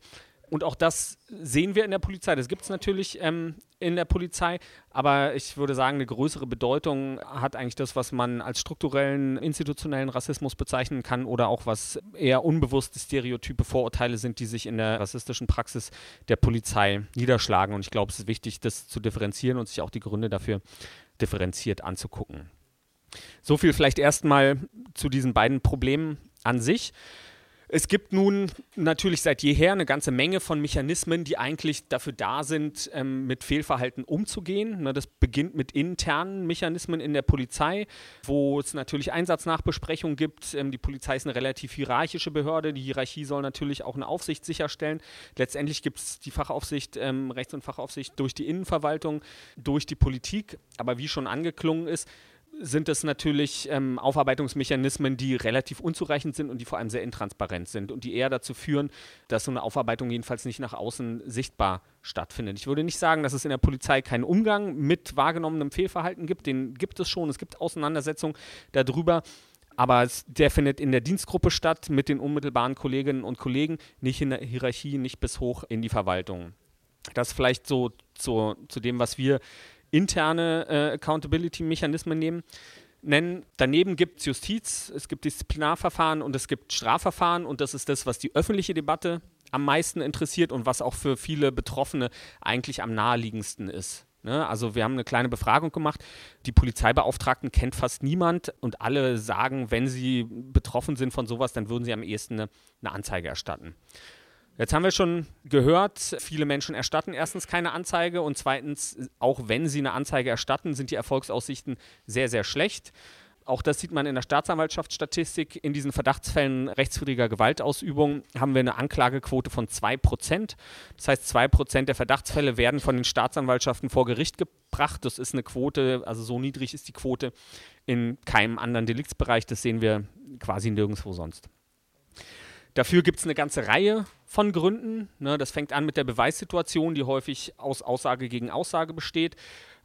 Und auch das sehen wir in der Polizei. Das gibt es natürlich ähm, in der Polizei, aber ich würde sagen, eine größere Bedeutung hat eigentlich das, was man als strukturellen, institutionellen Rassismus bezeichnen kann oder auch was eher unbewusste Stereotype, Vorurteile sind, die sich in der rassistischen Praxis der Polizei niederschlagen. Und ich glaube, es ist wichtig, das zu differenzieren und sich auch die Gründe dafür differenziert anzugucken. So viel vielleicht erstmal zu diesen beiden Problemen an sich. Es gibt nun natürlich seit jeher eine ganze Menge von Mechanismen, die eigentlich dafür da sind, ähm, mit Fehlverhalten umzugehen. Ne, das beginnt mit internen Mechanismen in der Polizei, wo es natürlich Einsatznachbesprechungen gibt. Ähm, die Polizei ist eine relativ hierarchische Behörde. Die Hierarchie soll natürlich auch eine Aufsicht sicherstellen. Letztendlich gibt es die Fachaufsicht, ähm, Rechts- und Fachaufsicht durch die Innenverwaltung, durch die Politik. Aber wie schon angeklungen ist, sind es natürlich ähm, Aufarbeitungsmechanismen, die relativ unzureichend sind und die vor allem sehr intransparent sind und die eher dazu führen, dass so eine Aufarbeitung jedenfalls nicht nach außen sichtbar stattfindet. Ich würde nicht sagen, dass es in der Polizei keinen Umgang mit wahrgenommenem Fehlverhalten gibt. Den gibt es schon. Es gibt Auseinandersetzungen darüber. Aber es, der findet in der Dienstgruppe statt mit den unmittelbaren Kolleginnen und Kollegen, nicht in der Hierarchie, nicht bis hoch in die Verwaltung. Das vielleicht so zu, zu dem, was wir interne äh, Accountability-Mechanismen nehmen. Nennen. Daneben gibt es Justiz, es gibt Disziplinarverfahren und es gibt Strafverfahren und das ist das, was die öffentliche Debatte am meisten interessiert und was auch für viele Betroffene eigentlich am naheliegendsten ist. Ne? Also wir haben eine kleine Befragung gemacht. Die Polizeibeauftragten kennt fast niemand und alle sagen, wenn sie betroffen sind von sowas, dann würden sie am ehesten eine, eine Anzeige erstatten. Jetzt haben wir schon gehört, viele Menschen erstatten erstens keine Anzeige und zweitens, auch wenn sie eine Anzeige erstatten, sind die Erfolgsaussichten sehr, sehr schlecht. Auch das sieht man in der Staatsanwaltschaftsstatistik. In diesen Verdachtsfällen rechtswidriger Gewaltausübung haben wir eine Anklagequote von 2%. Das heißt, 2% der Verdachtsfälle werden von den Staatsanwaltschaften vor Gericht gebracht. Das ist eine Quote, also so niedrig ist die Quote in keinem anderen Deliktsbereich. Das sehen wir quasi nirgendwo sonst. Dafür gibt es eine ganze Reihe von Gründen. Ne, das fängt an mit der Beweissituation, die häufig aus Aussage gegen Aussage besteht.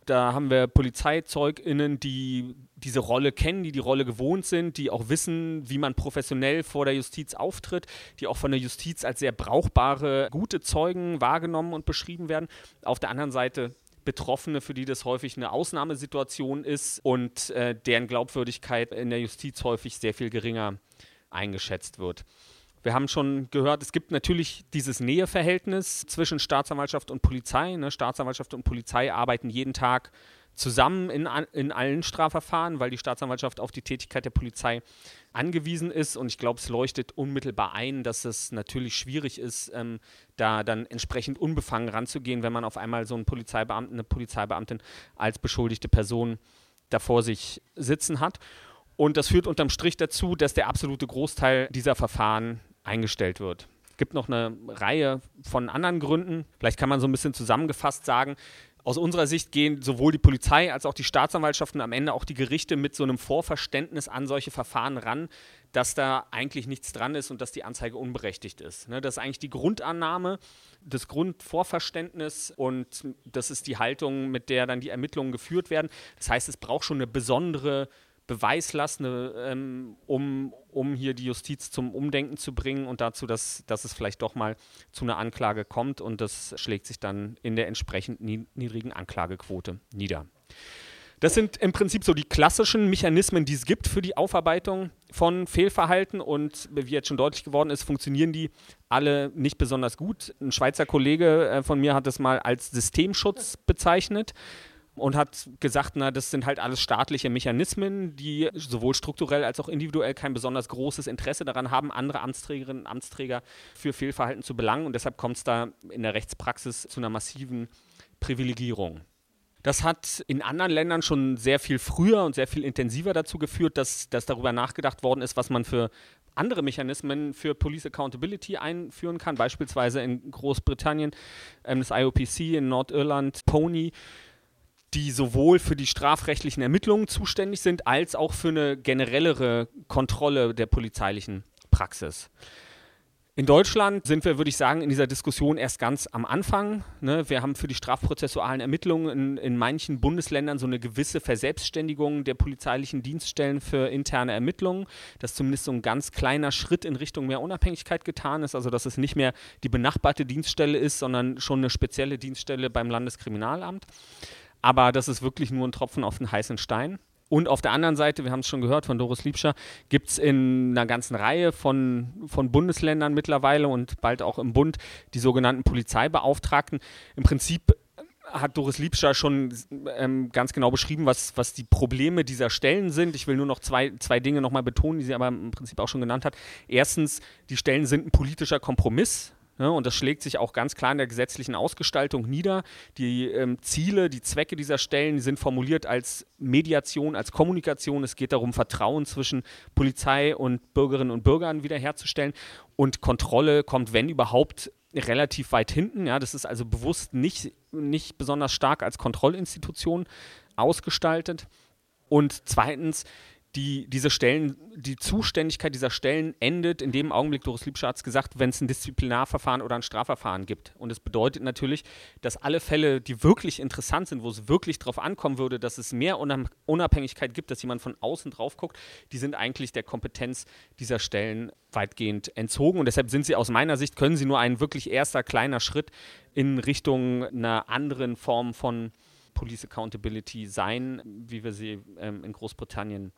Da haben wir PolizeizeugInnen, die diese Rolle kennen, die die Rolle gewohnt sind, die auch wissen, wie man professionell vor der Justiz auftritt, die auch von der Justiz als sehr brauchbare, gute Zeugen wahrgenommen und beschrieben werden. Auf der anderen Seite Betroffene, für die das häufig eine Ausnahmesituation ist und äh, deren Glaubwürdigkeit in der Justiz häufig sehr viel geringer eingeschätzt wird. Wir haben schon gehört, es gibt natürlich dieses Näheverhältnis zwischen Staatsanwaltschaft und Polizei. Ne? Staatsanwaltschaft und Polizei arbeiten jeden Tag zusammen in, in allen Strafverfahren, weil die Staatsanwaltschaft auf die Tätigkeit der Polizei angewiesen ist. Und ich glaube, es leuchtet unmittelbar ein, dass es natürlich schwierig ist, ähm, da dann entsprechend unbefangen ranzugehen, wenn man auf einmal so einen Polizeibeamten, eine Polizeibeamtin als beschuldigte Person da vor sich sitzen hat. Und das führt unterm Strich dazu, dass der absolute Großteil dieser Verfahren eingestellt wird. Es gibt noch eine Reihe von anderen Gründen. Vielleicht kann man so ein bisschen zusammengefasst sagen, aus unserer Sicht gehen sowohl die Polizei als auch die Staatsanwaltschaften, am Ende auch die Gerichte mit so einem Vorverständnis an solche Verfahren ran, dass da eigentlich nichts dran ist und dass die Anzeige unberechtigt ist. Ne? Das ist eigentlich die Grundannahme, das Grundvorverständnis und das ist die Haltung, mit der dann die Ermittlungen geführt werden. Das heißt, es braucht schon eine besondere Beweislast, eine, ähm, um, um hier die Justiz zum Umdenken zu bringen und dazu, dass, dass es vielleicht doch mal zu einer Anklage kommt und das schlägt sich dann in der entsprechend niedrigen Anklagequote nieder. Das sind im Prinzip so die klassischen Mechanismen, die es gibt für die Aufarbeitung von Fehlverhalten und wie jetzt schon deutlich geworden ist, funktionieren die alle nicht besonders gut. Ein Schweizer Kollege äh, von mir hat das mal als Systemschutz bezeichnet und hat gesagt, na, das sind halt alles staatliche Mechanismen, die sowohl strukturell als auch individuell kein besonders großes Interesse daran haben, andere Amtsträgerinnen und Amtsträger für Fehlverhalten zu belangen und deshalb kommt es da in der Rechtspraxis zu einer massiven Privilegierung. Das hat in anderen Ländern schon sehr viel früher und sehr viel intensiver dazu geführt, dass, dass darüber nachgedacht worden ist, was man für andere Mechanismen für Police Accountability einführen kann. Beispielsweise in Großbritannien ähm, das IOPC, in Nordirland Pony, die sowohl für die strafrechtlichen Ermittlungen zuständig sind, als auch für eine generellere Kontrolle der polizeilichen Praxis. In Deutschland sind wir, würde ich sagen, in dieser Diskussion erst ganz am Anfang. Ne? Wir haben für die strafprozessualen Ermittlungen in, in, manchen Bundesländern so eine gewisse Verselbstständigung der polizeilichen Dienststellen für interne Ermittlungen, dass zumindest so ein ganz kleiner Schritt in Richtung mehr Unabhängigkeit getan ist, also dass es nicht mehr die benachbarte Dienststelle ist, sondern schon eine spezielle Dienststelle beim Landeskriminalamt. Aber das ist wirklich nur ein Tropfen auf den heißen Stein. Und auf der anderen Seite, wir haben es schon gehört von Doris Liebscher, gibt es in einer ganzen Reihe von, von Bundesländern mittlerweile und bald auch im Bund die sogenannten Polizeibeauftragten. Im Prinzip hat Doris Liebscher schon ähm, ganz genau beschrieben, was, was die Probleme dieser Stellen sind. Ich will nur noch zwei, zwei Dinge nochmal betonen, die sie aber im Prinzip auch schon genannt hat. Erstens, die Stellen sind ein politischer Kompromiss. Ne, und das schlägt sich auch ganz klar in der gesetzlichen Ausgestaltung nieder. Die ähm, Ziele, die Zwecke dieser Stellen sind formuliert als Mediation, als Kommunikation. Es geht darum, Vertrauen zwischen Polizei und Bürgerinnen und Bürgern wiederherzustellen. Und Kontrolle kommt, wenn überhaupt, relativ weit hinten. Ja, das ist also bewusst nicht, nicht besonders stark als Kontrollinstitution ausgestaltet. Und zweitens, die, diese Stellen, die Zuständigkeit dieser Stellen endet in dem Augenblick, Doris Liebscher hat es gesagt, wenn es ein Disziplinarverfahren oder ein Strafverfahren gibt. Und es bedeutet natürlich, dass alle Fälle, die wirklich interessant sind, wo es wirklich darauf ankommen würde, dass es mehr Unabhängigkeit gibt, dass jemand von außen drauf guckt, die sind eigentlich der Kompetenz dieser Stellen weitgehend entzogen. Und deshalb sind sie aus meiner Sicht, können sie nur ein wirklich erster kleiner Schritt in Richtung einer anderen Form von Police Accountability sein, wie wir sie ähm, in Großbritannien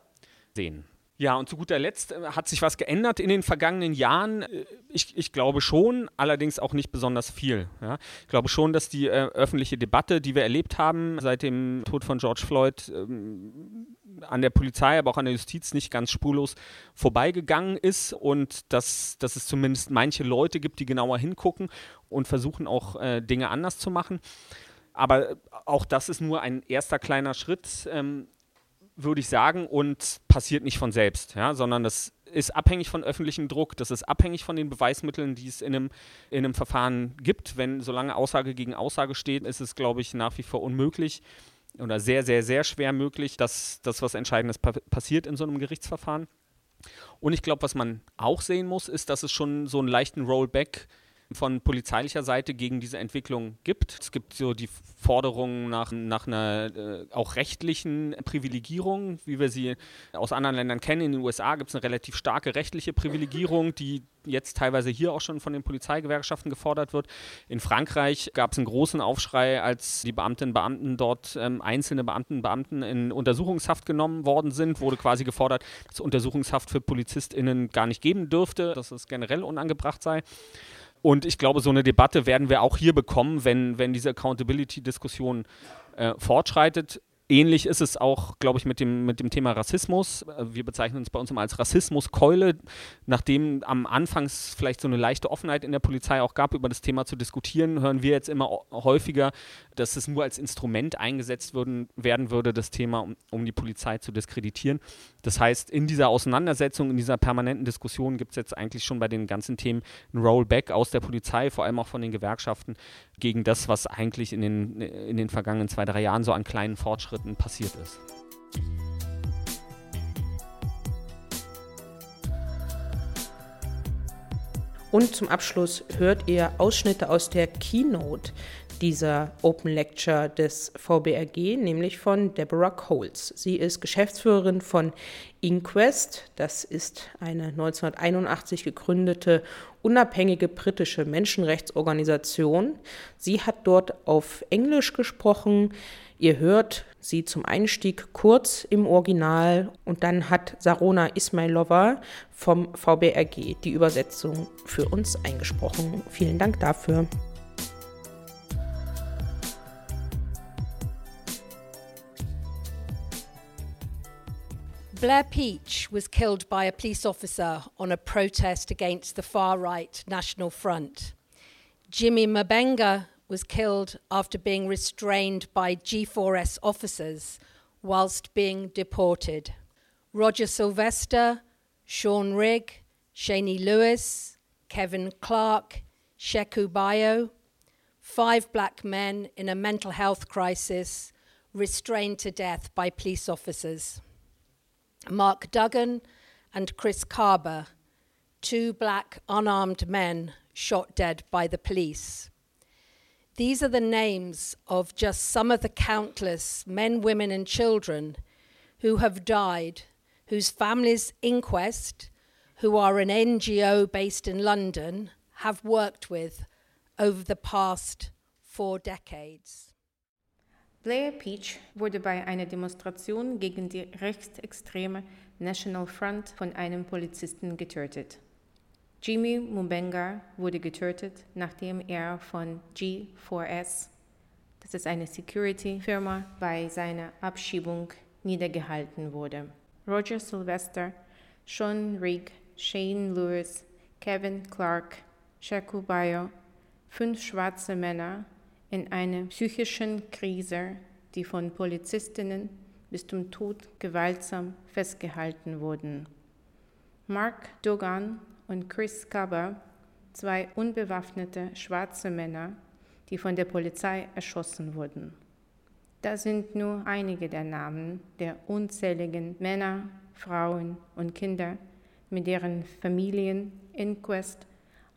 sehen. Ja, und zu guter Letzt äh, hat sich was geändert in den vergangenen Jahren. Äh, ich, ich glaube schon, allerdings auch nicht besonders viel. Ja. Ich glaube schon, dass die äh, öffentliche Debatte, die wir erlebt haben seit dem Tod von George Floyd, ähm, an der Polizei, aber auch an der Justiz nicht ganz spurlos vorbeigegangen ist und dass, dass es zumindest manche Leute gibt, die genauer hingucken und versuchen auch äh, Dinge anders zu machen. Aber auch das ist nur ein erster kleiner Schritt. Ähm, würde ich sagen, und passiert nicht von selbst, ja, sondern das ist abhängig von öffentlichem Druck, das ist abhängig von den Beweismitteln, die es in einem, in einem Verfahren gibt. Wenn solange Aussage gegen Aussage steht, ist es, glaube ich, nach wie vor unmöglich oder sehr, sehr, sehr schwer möglich, dass das was Entscheidendes pa passiert in so einem Gerichtsverfahren. Und ich glaube, was man auch sehen muss, ist, dass es schon so einen leichten Rollback gibt von polizeilicher Seite gegen diese Entwicklung gibt. Es gibt so die Forderungen nach, nach einer äh, auch rechtlichen Privilegierung, wie wir sie aus anderen Ländern kennen. In den USA gibt es eine relativ starke rechtliche Privilegierung, die jetzt teilweise hier auch schon von den Polizeigewerkschaften gefordert wird. In Frankreich gab es einen großen Aufschrei, als die Beamtinnen und Beamten dort, ähm, einzelne Beamten und Beamten in Untersuchungshaft genommen worden sind, wurde quasi gefordert, dass Untersuchungshaft für PolizistInnen gar nicht geben dürfte, dass es generell unangebracht sei. Und ich glaube, so eine Debatte werden wir auch hier bekommen, wenn, wenn diese Accountability-Diskussion äh, fortschreitet. Ähnlich ist es auch, glaube ich, mit dem, mit dem Thema Rassismus. Äh, wir bezeichnen uns bei uns immer als Rassismuskeule, nachdem am Anfang vielleicht so eine leichte Offenheit in der Polizei auch gab, über das Thema zu diskutieren, hören wir jetzt immer häufiger, dass es nur als Instrument eingesetzt würden, werden würde, das Thema, um, um die Polizei zu diskreditieren. Das heißt, in dieser Auseinandersetzung, in dieser permanenten Diskussion gibt es jetzt eigentlich schon bei den ganzen Themen ein Rollback aus der Polizei, vor allem auch von den Gewerkschaften, gegen das, was eigentlich in den, in den vergangenen zwei, drei Jahren so an kleinen Fortschritten passiert ist. Und zum Abschluss hört ihr Ausschnitte aus der Keynote dieser Open Lecture des VBRG, nämlich von Deborah Coles. Sie ist Geschäftsführerin von Inquest. Das ist eine 1981 gegründete unabhängige britische Menschenrechtsorganisation. Sie hat dort auf Englisch gesprochen. Ihr hört sie zum Einstieg kurz im Original und dann hat Sarona Ismailova vom VBRG die Übersetzung für uns eingesprochen. Vielen Dank dafür. Blair Peach was killed by a police officer on a protest against the far right National Front. Jimmy Mabenga was killed after being restrained by G4S officers whilst being deported. Roger Sylvester, Sean Rigg, Shaney Lewis, Kevin Clark, Sheku Bayo, five black men in a mental health crisis restrained to death by police officers. Mark Duggan and Chris Carber, two black unarmed men shot dead by the police. These are the names of just some of the countless men, women, and children who have died, whose families' inquest, who are an NGO based in London, have worked with over the past four decades. Blair Peach wurde bei einer Demonstration gegen die rechtsextreme National Front von einem Polizisten getötet. Jimmy Mumbenga wurde getötet, nachdem er von G4S, das ist eine Security-Firma, bei seiner Abschiebung niedergehalten wurde. Roger Sylvester, Sean Rigg, Shane Lewis, Kevin Clark, Shaku Bayo, fünf schwarze Männer in einer psychischen Krise, die von Polizistinnen bis zum Tod gewaltsam festgehalten wurden. Mark Dogan und Chris Cubber, zwei unbewaffnete schwarze Männer, die von der Polizei erschossen wurden. Das sind nur einige der Namen der unzähligen Männer, Frauen und Kinder, mit deren Familien Inquest,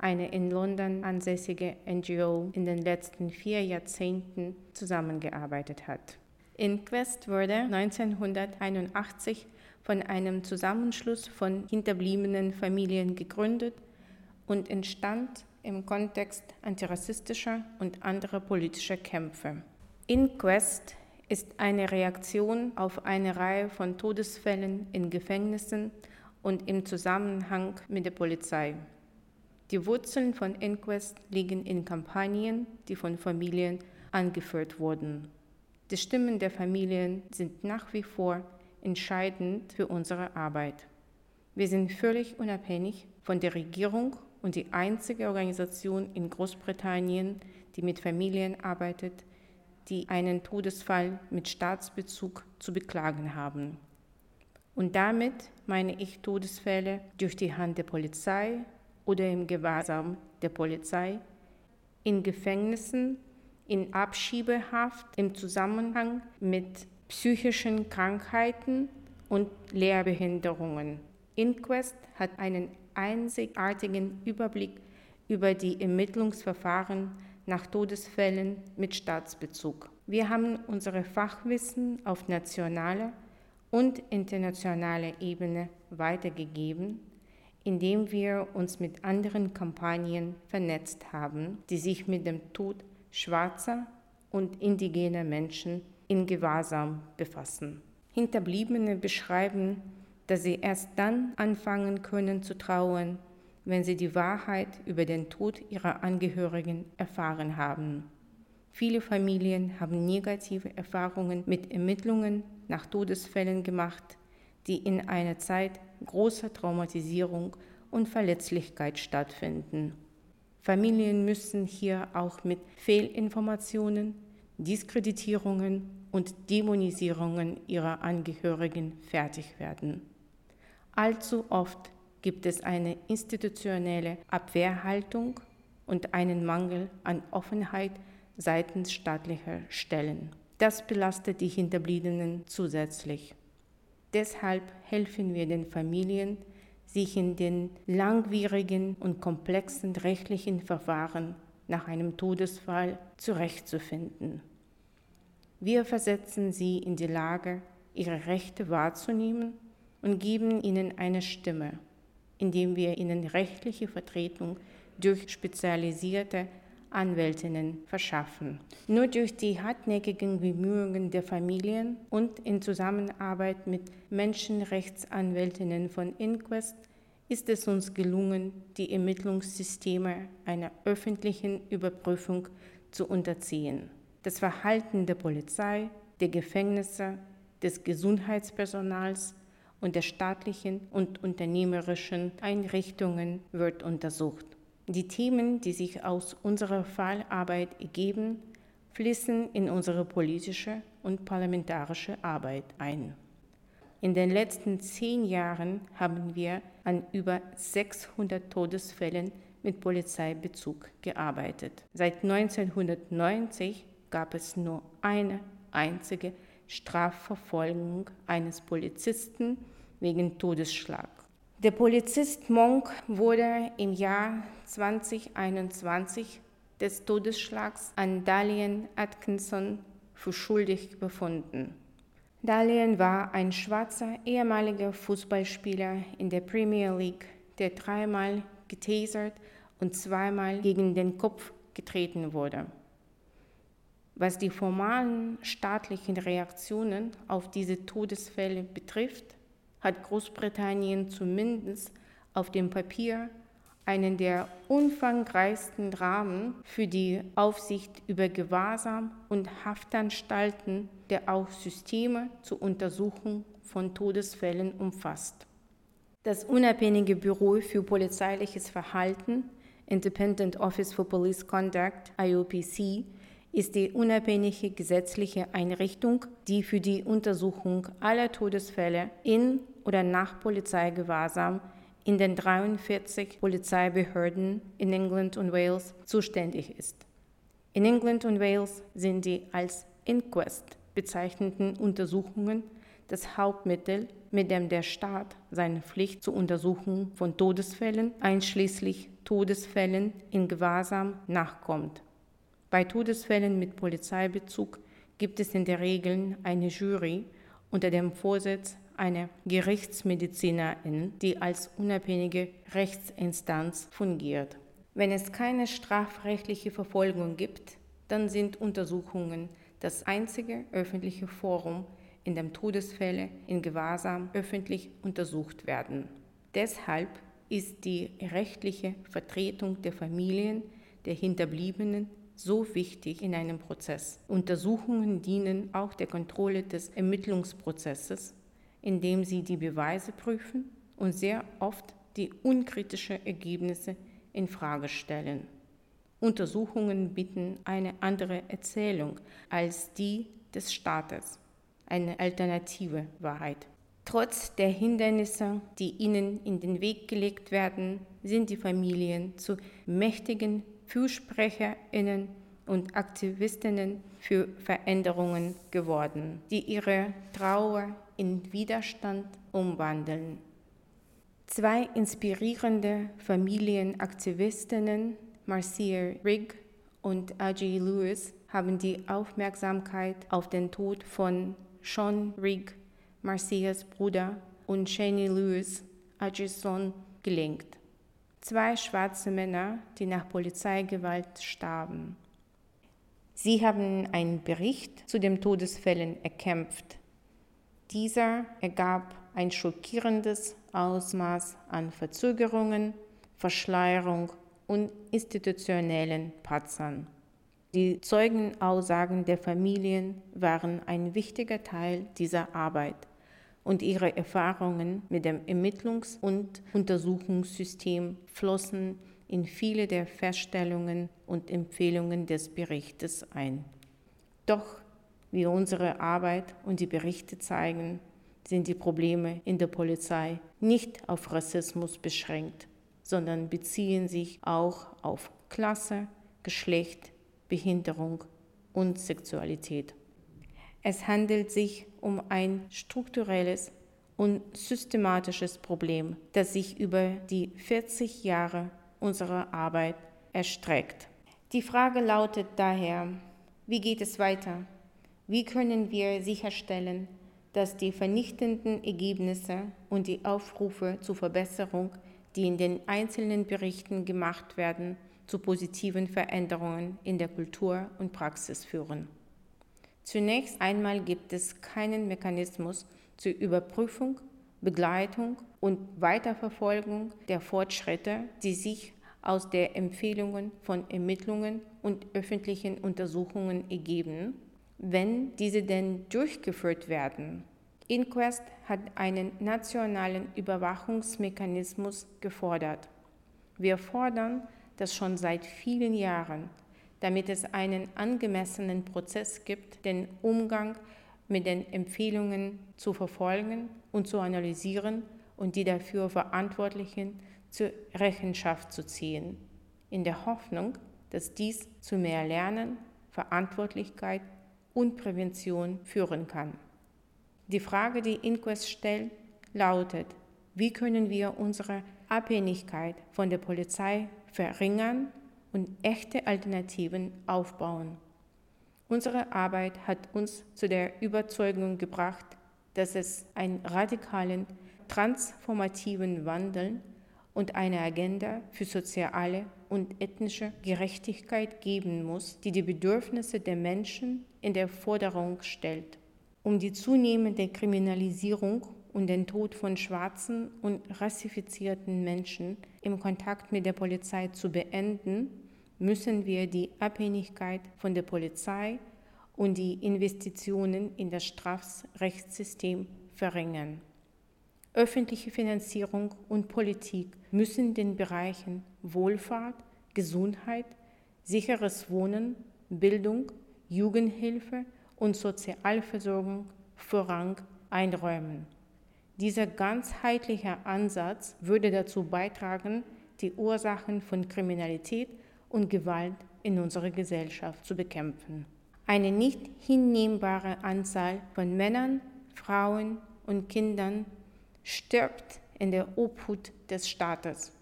eine in London ansässige NGO, in den letzten vier Jahrzehnten zusammengearbeitet hat. Inquest wurde 1981 von einem Zusammenschluss von hinterbliebenen Familien gegründet und entstand im Kontext antirassistischer und anderer politischer Kämpfe. Inquest ist eine Reaktion auf eine Reihe von Todesfällen in Gefängnissen und im Zusammenhang mit der Polizei. Die Wurzeln von Inquest liegen in Kampagnen, die von Familien angeführt wurden. Die Stimmen der Familien sind nach wie vor entscheidend für unsere Arbeit. Wir sind völlig unabhängig von der Regierung und die einzige Organisation in Großbritannien, die mit Familien arbeitet, die einen Todesfall mit Staatsbezug zu beklagen haben. Und damit meine ich Todesfälle durch die Hand der Polizei oder im Gewahrsam der Polizei, in Gefängnissen, in Abschiebehaft im Zusammenhang mit psychischen Krankheiten und Lehrbehinderungen. Inquest hat einen einzigartigen Überblick über die Ermittlungsverfahren nach Todesfällen mit Staatsbezug. Wir haben unsere Fachwissen auf nationaler und internationaler Ebene weitergegeben, indem wir uns mit anderen Kampagnen vernetzt haben, die sich mit dem Tod schwarzer und indigener Menschen in Gewahrsam befassen. Hinterbliebene beschreiben, dass sie erst dann anfangen können zu trauern, wenn sie die Wahrheit über den Tod ihrer Angehörigen erfahren haben. Viele Familien haben negative Erfahrungen mit Ermittlungen nach Todesfällen gemacht, die in einer Zeit großer Traumatisierung und Verletzlichkeit stattfinden. Familien müssen hier auch mit Fehlinformationen, Diskreditierungen und Dämonisierungen ihrer Angehörigen fertig werden. Allzu oft gibt es eine institutionelle Abwehrhaltung und einen Mangel an Offenheit seitens staatlicher Stellen. Das belastet die Hinterbliebenen zusätzlich. Deshalb helfen wir den Familien, sich in den langwierigen und komplexen rechtlichen Verfahren nach einem Todesfall zurechtzufinden. Wir versetzen sie in die Lage, ihre Rechte wahrzunehmen und geben ihnen eine Stimme, indem wir ihnen rechtliche Vertretung durch spezialisierte Anwältinnen verschaffen. Nur durch die hartnäckigen Bemühungen der Familien und in Zusammenarbeit mit Menschenrechtsanwältinnen von Inquest ist es uns gelungen, die Ermittlungssysteme einer öffentlichen Überprüfung zu unterziehen. Das Verhalten der Polizei, der Gefängnisse, des Gesundheitspersonals und der staatlichen und unternehmerischen Einrichtungen wird untersucht. Die Themen, die sich aus unserer Fallarbeit ergeben, fließen in unsere politische und parlamentarische Arbeit ein. In den letzten zehn Jahren haben wir an über 600 Todesfällen mit Polizeibezug gearbeitet. Seit 1990 gab es nur eine einzige Strafverfolgung eines Polizisten wegen Todesschlag. Der Polizist Monk wurde im Jahr 2021 des Todesschlags an Dalian Atkinson für schuldig befunden. Dalian war ein schwarzer ehemaliger Fußballspieler in der Premier League, der dreimal getasert und zweimal gegen den Kopf getreten wurde. Was die formalen staatlichen Reaktionen auf diese Todesfälle betrifft, hat Großbritannien zumindest auf dem Papier einen der umfangreichsten Rahmen für die Aufsicht über Gewahrsam und Haftanstalten, der auch Systeme zur Untersuchung von Todesfällen umfasst. Das unabhängige Büro für polizeiliches Verhalten, Independent Office for Police Conduct, IOPC, ist die unabhängige gesetzliche Einrichtung, die für die Untersuchung aller Todesfälle in oder nach Polizeigewahrsam in den 43 Polizeibehörden in England und Wales zuständig ist. In England und Wales sind die als Inquest bezeichneten Untersuchungen das Hauptmittel, mit dem der Staat seine Pflicht zur Untersuchung von Todesfällen, einschließlich Todesfällen in Gewahrsam, nachkommt. Bei Todesfällen mit Polizeibezug gibt es in der Regel eine Jury unter dem Vorsitz eine Gerichtsmedizinerin, die als unabhängige Rechtsinstanz fungiert. Wenn es keine strafrechtliche Verfolgung gibt, dann sind Untersuchungen das einzige öffentliche Forum, in dem Todesfälle in Gewahrsam öffentlich untersucht werden. Deshalb ist die rechtliche Vertretung der Familien der Hinterbliebenen so wichtig in einem Prozess. Untersuchungen dienen auch der Kontrolle des Ermittlungsprozesses indem sie die Beweise prüfen und sehr oft die unkritischen Ergebnisse in Frage stellen. Untersuchungen bieten eine andere Erzählung als die des Staates, eine alternative Wahrheit. Trotz der Hindernisse, die ihnen in den Weg gelegt werden, sind die Familien zu mächtigen Fürsprecherinnen und Aktivistinnen für Veränderungen geworden, die ihre Trauer in Widerstand umwandeln. Zwei inspirierende Familienaktivistinnen, Marcia Rigg und Ajay Lewis, haben die Aufmerksamkeit auf den Tod von Sean Rigg, Marcias Bruder, und Shani Lewis, Ajays Sohn, gelenkt. Zwei schwarze Männer, die nach Polizeigewalt starben. Sie haben einen Bericht zu den Todesfällen erkämpft, dieser ergab ein schockierendes Ausmaß an Verzögerungen, Verschleierung und institutionellen Patzern. Die Zeugenaussagen der Familien waren ein wichtiger Teil dieser Arbeit und ihre Erfahrungen mit dem Ermittlungs- und Untersuchungssystem flossen in viele der Feststellungen und Empfehlungen des Berichtes ein. Doch, wie unsere Arbeit und die Berichte zeigen, sind die Probleme in der Polizei nicht auf Rassismus beschränkt, sondern beziehen sich auch auf Klasse, Geschlecht, Behinderung und Sexualität. Es handelt sich um ein strukturelles und systematisches Problem, das sich über die 40 Jahre unserer Arbeit erstreckt. Die Frage lautet daher, wie geht es weiter? Wie können wir sicherstellen, dass die vernichtenden Ergebnisse und die Aufrufe zur Verbesserung, die in den einzelnen Berichten gemacht werden, zu positiven Veränderungen in der Kultur und Praxis führen. Zunächst einmal gibt es keinen Mechanismus zur Überprüfung, Begleitung und Weiterverfolgung der Fortschritte, die sich aus den Empfehlungen von Ermittlungen und öffentlichen Untersuchungen ergeben, wenn diese denn durchgeführt werden. Inquest hat einen nationalen Überwachungsmechanismus gefordert. Wir fordern das schon seit vielen Jahren, damit es einen angemessenen Prozess gibt, den Umgang mit den Empfehlungen zu verfolgen und zu analysieren und die dafür Verantwortlichen zur Rechenschaft zu ziehen, in der Hoffnung, dass dies zu mehr Lernen, Verantwortlichkeit und Prävention führen kann. Die Frage, die Inquest stellt, lautet, wie können wir unsere Abhängigkeit von der Polizei verringern und echte Alternativen aufbauen. Unsere Arbeit hat uns zu der Überzeugung gebracht, dass es einen radikalen, transformativen Wandel und eine Agenda für soziale und ethnische Gerechtigkeit geben muss, die die Bedürfnisse der Menschen in der Forderung stellt. Um die zunehmende Kriminalisierung und den Tod von schwarzen und rassifizierten Menschen im Kontakt mit der Polizei zu beenden, müssen wir die Abhängigkeit von der Polizei und die Investitionen in das Strafrechtssystem verringern. Öffentliche Finanzierung und Politik müssen den Bereichen Wohlfahrt, Gesundheit, sicheres Wohnen, Bildung, Jugendhilfe und Sozialversorgung Vorrang einräumen. Dieser ganzheitliche Ansatz würde dazu beitragen, die Ursachen von Kriminalität und Gewalt in unserer Gesellschaft zu bekämpfen. Eine nicht hinnehmbare Anzahl von Männern, Frauen und Kindern stirbt in der Obhut des Staates.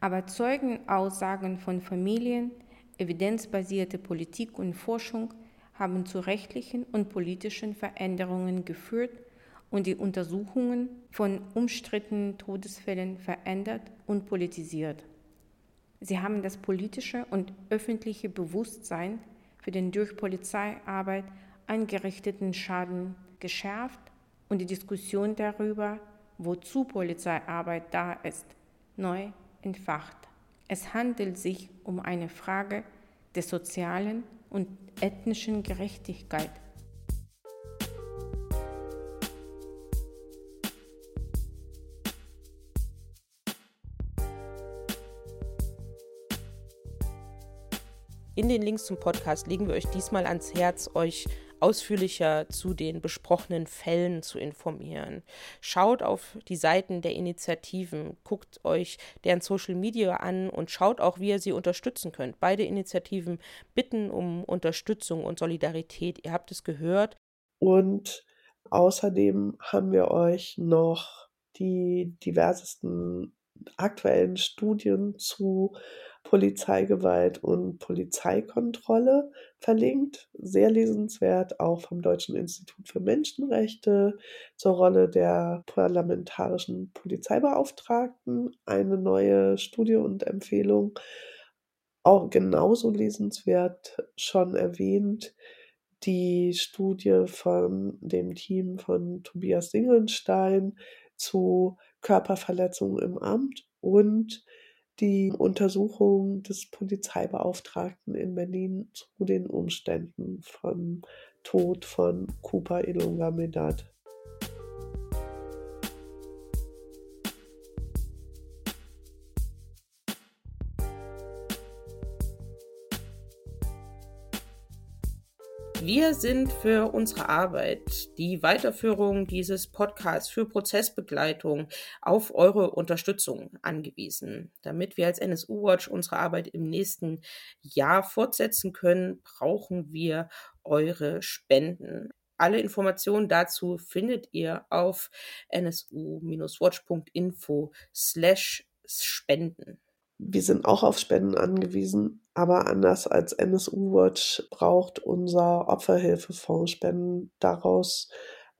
Aber Zeugenaussagen von Familien, evidenzbasierte Politik und Forschung haben zu rechtlichen und politischen Veränderungen geführt und die Untersuchungen von umstrittenen Todesfällen verändert und politisiert. Sie haben das politische und öffentliche Bewusstsein für den durch Polizeiarbeit angerichteten Schaden geschärft und die Diskussion darüber, wozu Polizeiarbeit da ist, neu entfacht. Es handelt sich um eine Frage der sozialen und ethnischen Gerechtigkeit In den Links zum Podcast legen wir euch diesmal ans Herz, euch ausführlicher zu den besprochenen Fällen zu informieren. Schaut auf die Seiten der Initiativen, guckt euch deren Social Media an und schaut auch, wie ihr sie unterstützen könnt. Beide Initiativen bitten um Unterstützung und Solidarität. Ihr habt es gehört. Und außerdem haben wir euch noch die diversesten aktuellen Studien zu Polizeigewalt und Polizeikontrolle verlinkt. Sehr lesenswert, auch vom Deutschen Institut für Menschenrechte zur Rolle der parlamentarischen Polizeibeauftragten. Eine neue Studie und Empfehlung. Auch genauso lesenswert schon erwähnt die Studie von dem Team von Tobias Singelstein zu Körperverletzungen im Amt und die Untersuchung des Polizeibeauftragten in Berlin zu den Umständen von Tod von Cooper Ilunga Medat. Wir sind für unsere Arbeit, die Weiterführung dieses Podcasts für Prozessbegleitung auf eure Unterstützung angewiesen. Damit wir als NSU Watch unsere Arbeit im nächsten Jahr fortsetzen können, brauchen wir eure Spenden. Alle Informationen dazu findet ihr auf nsu-watch.info slash spenden. Wir sind auch auf Spenden angewiesen, aber anders als NSU Watch braucht unser Opferhilfefonds Spenden. Daraus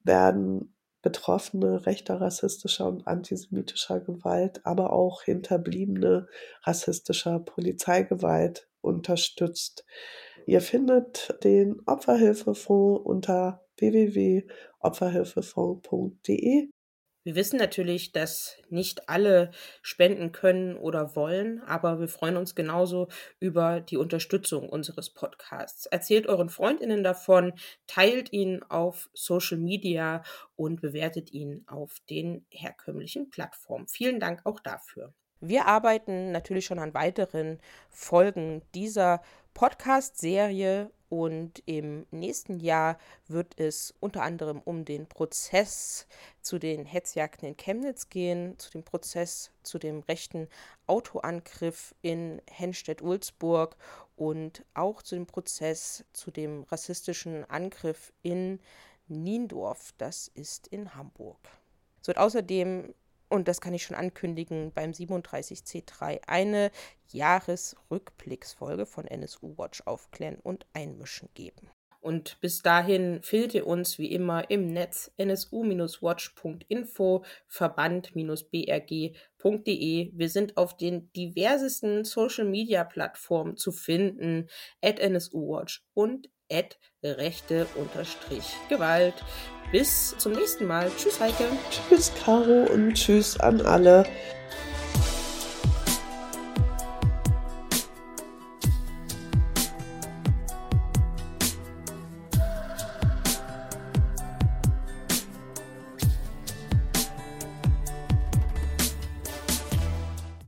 werden Betroffene rechter, rassistischer und antisemitischer Gewalt, aber auch Hinterbliebene rassistischer Polizeigewalt unterstützt. Ihr findet den Opferhilfefonds unter www.opferhilfefonds.de wir wissen natürlich, dass nicht alle spenden können oder wollen, aber wir freuen uns genauso über die Unterstützung unseres Podcasts. Erzählt euren Freundinnen davon, teilt ihn auf Social Media und bewertet ihn auf den herkömmlichen Plattformen. Vielen Dank auch dafür. Wir arbeiten natürlich schon an weiteren Folgen dieser Podcast-Serie und im nächsten Jahr wird es unter anderem um den Prozess zu den Hetzjagden in Chemnitz gehen, zu dem Prozess zu dem rechten Autoangriff in Henstedt-Ulzburg und auch zu dem Prozess zu dem rassistischen Angriff in Niendorf, das ist in Hamburg. Es wird außerdem und das kann ich schon ankündigen, beim 37C3 eine Jahresrückblicksfolge von NSU Watch aufklären und einmischen geben. Und bis dahin findet ihr uns wie immer im Netz nsu-watch.info, verband-brg.de. Wir sind auf den diversesten Social-Media-Plattformen zu finden, at nsu-watch und rechte-gewalt. Bis zum nächsten Mal. Tschüss, Heike. Tschüss, Caro und tschüss an alle.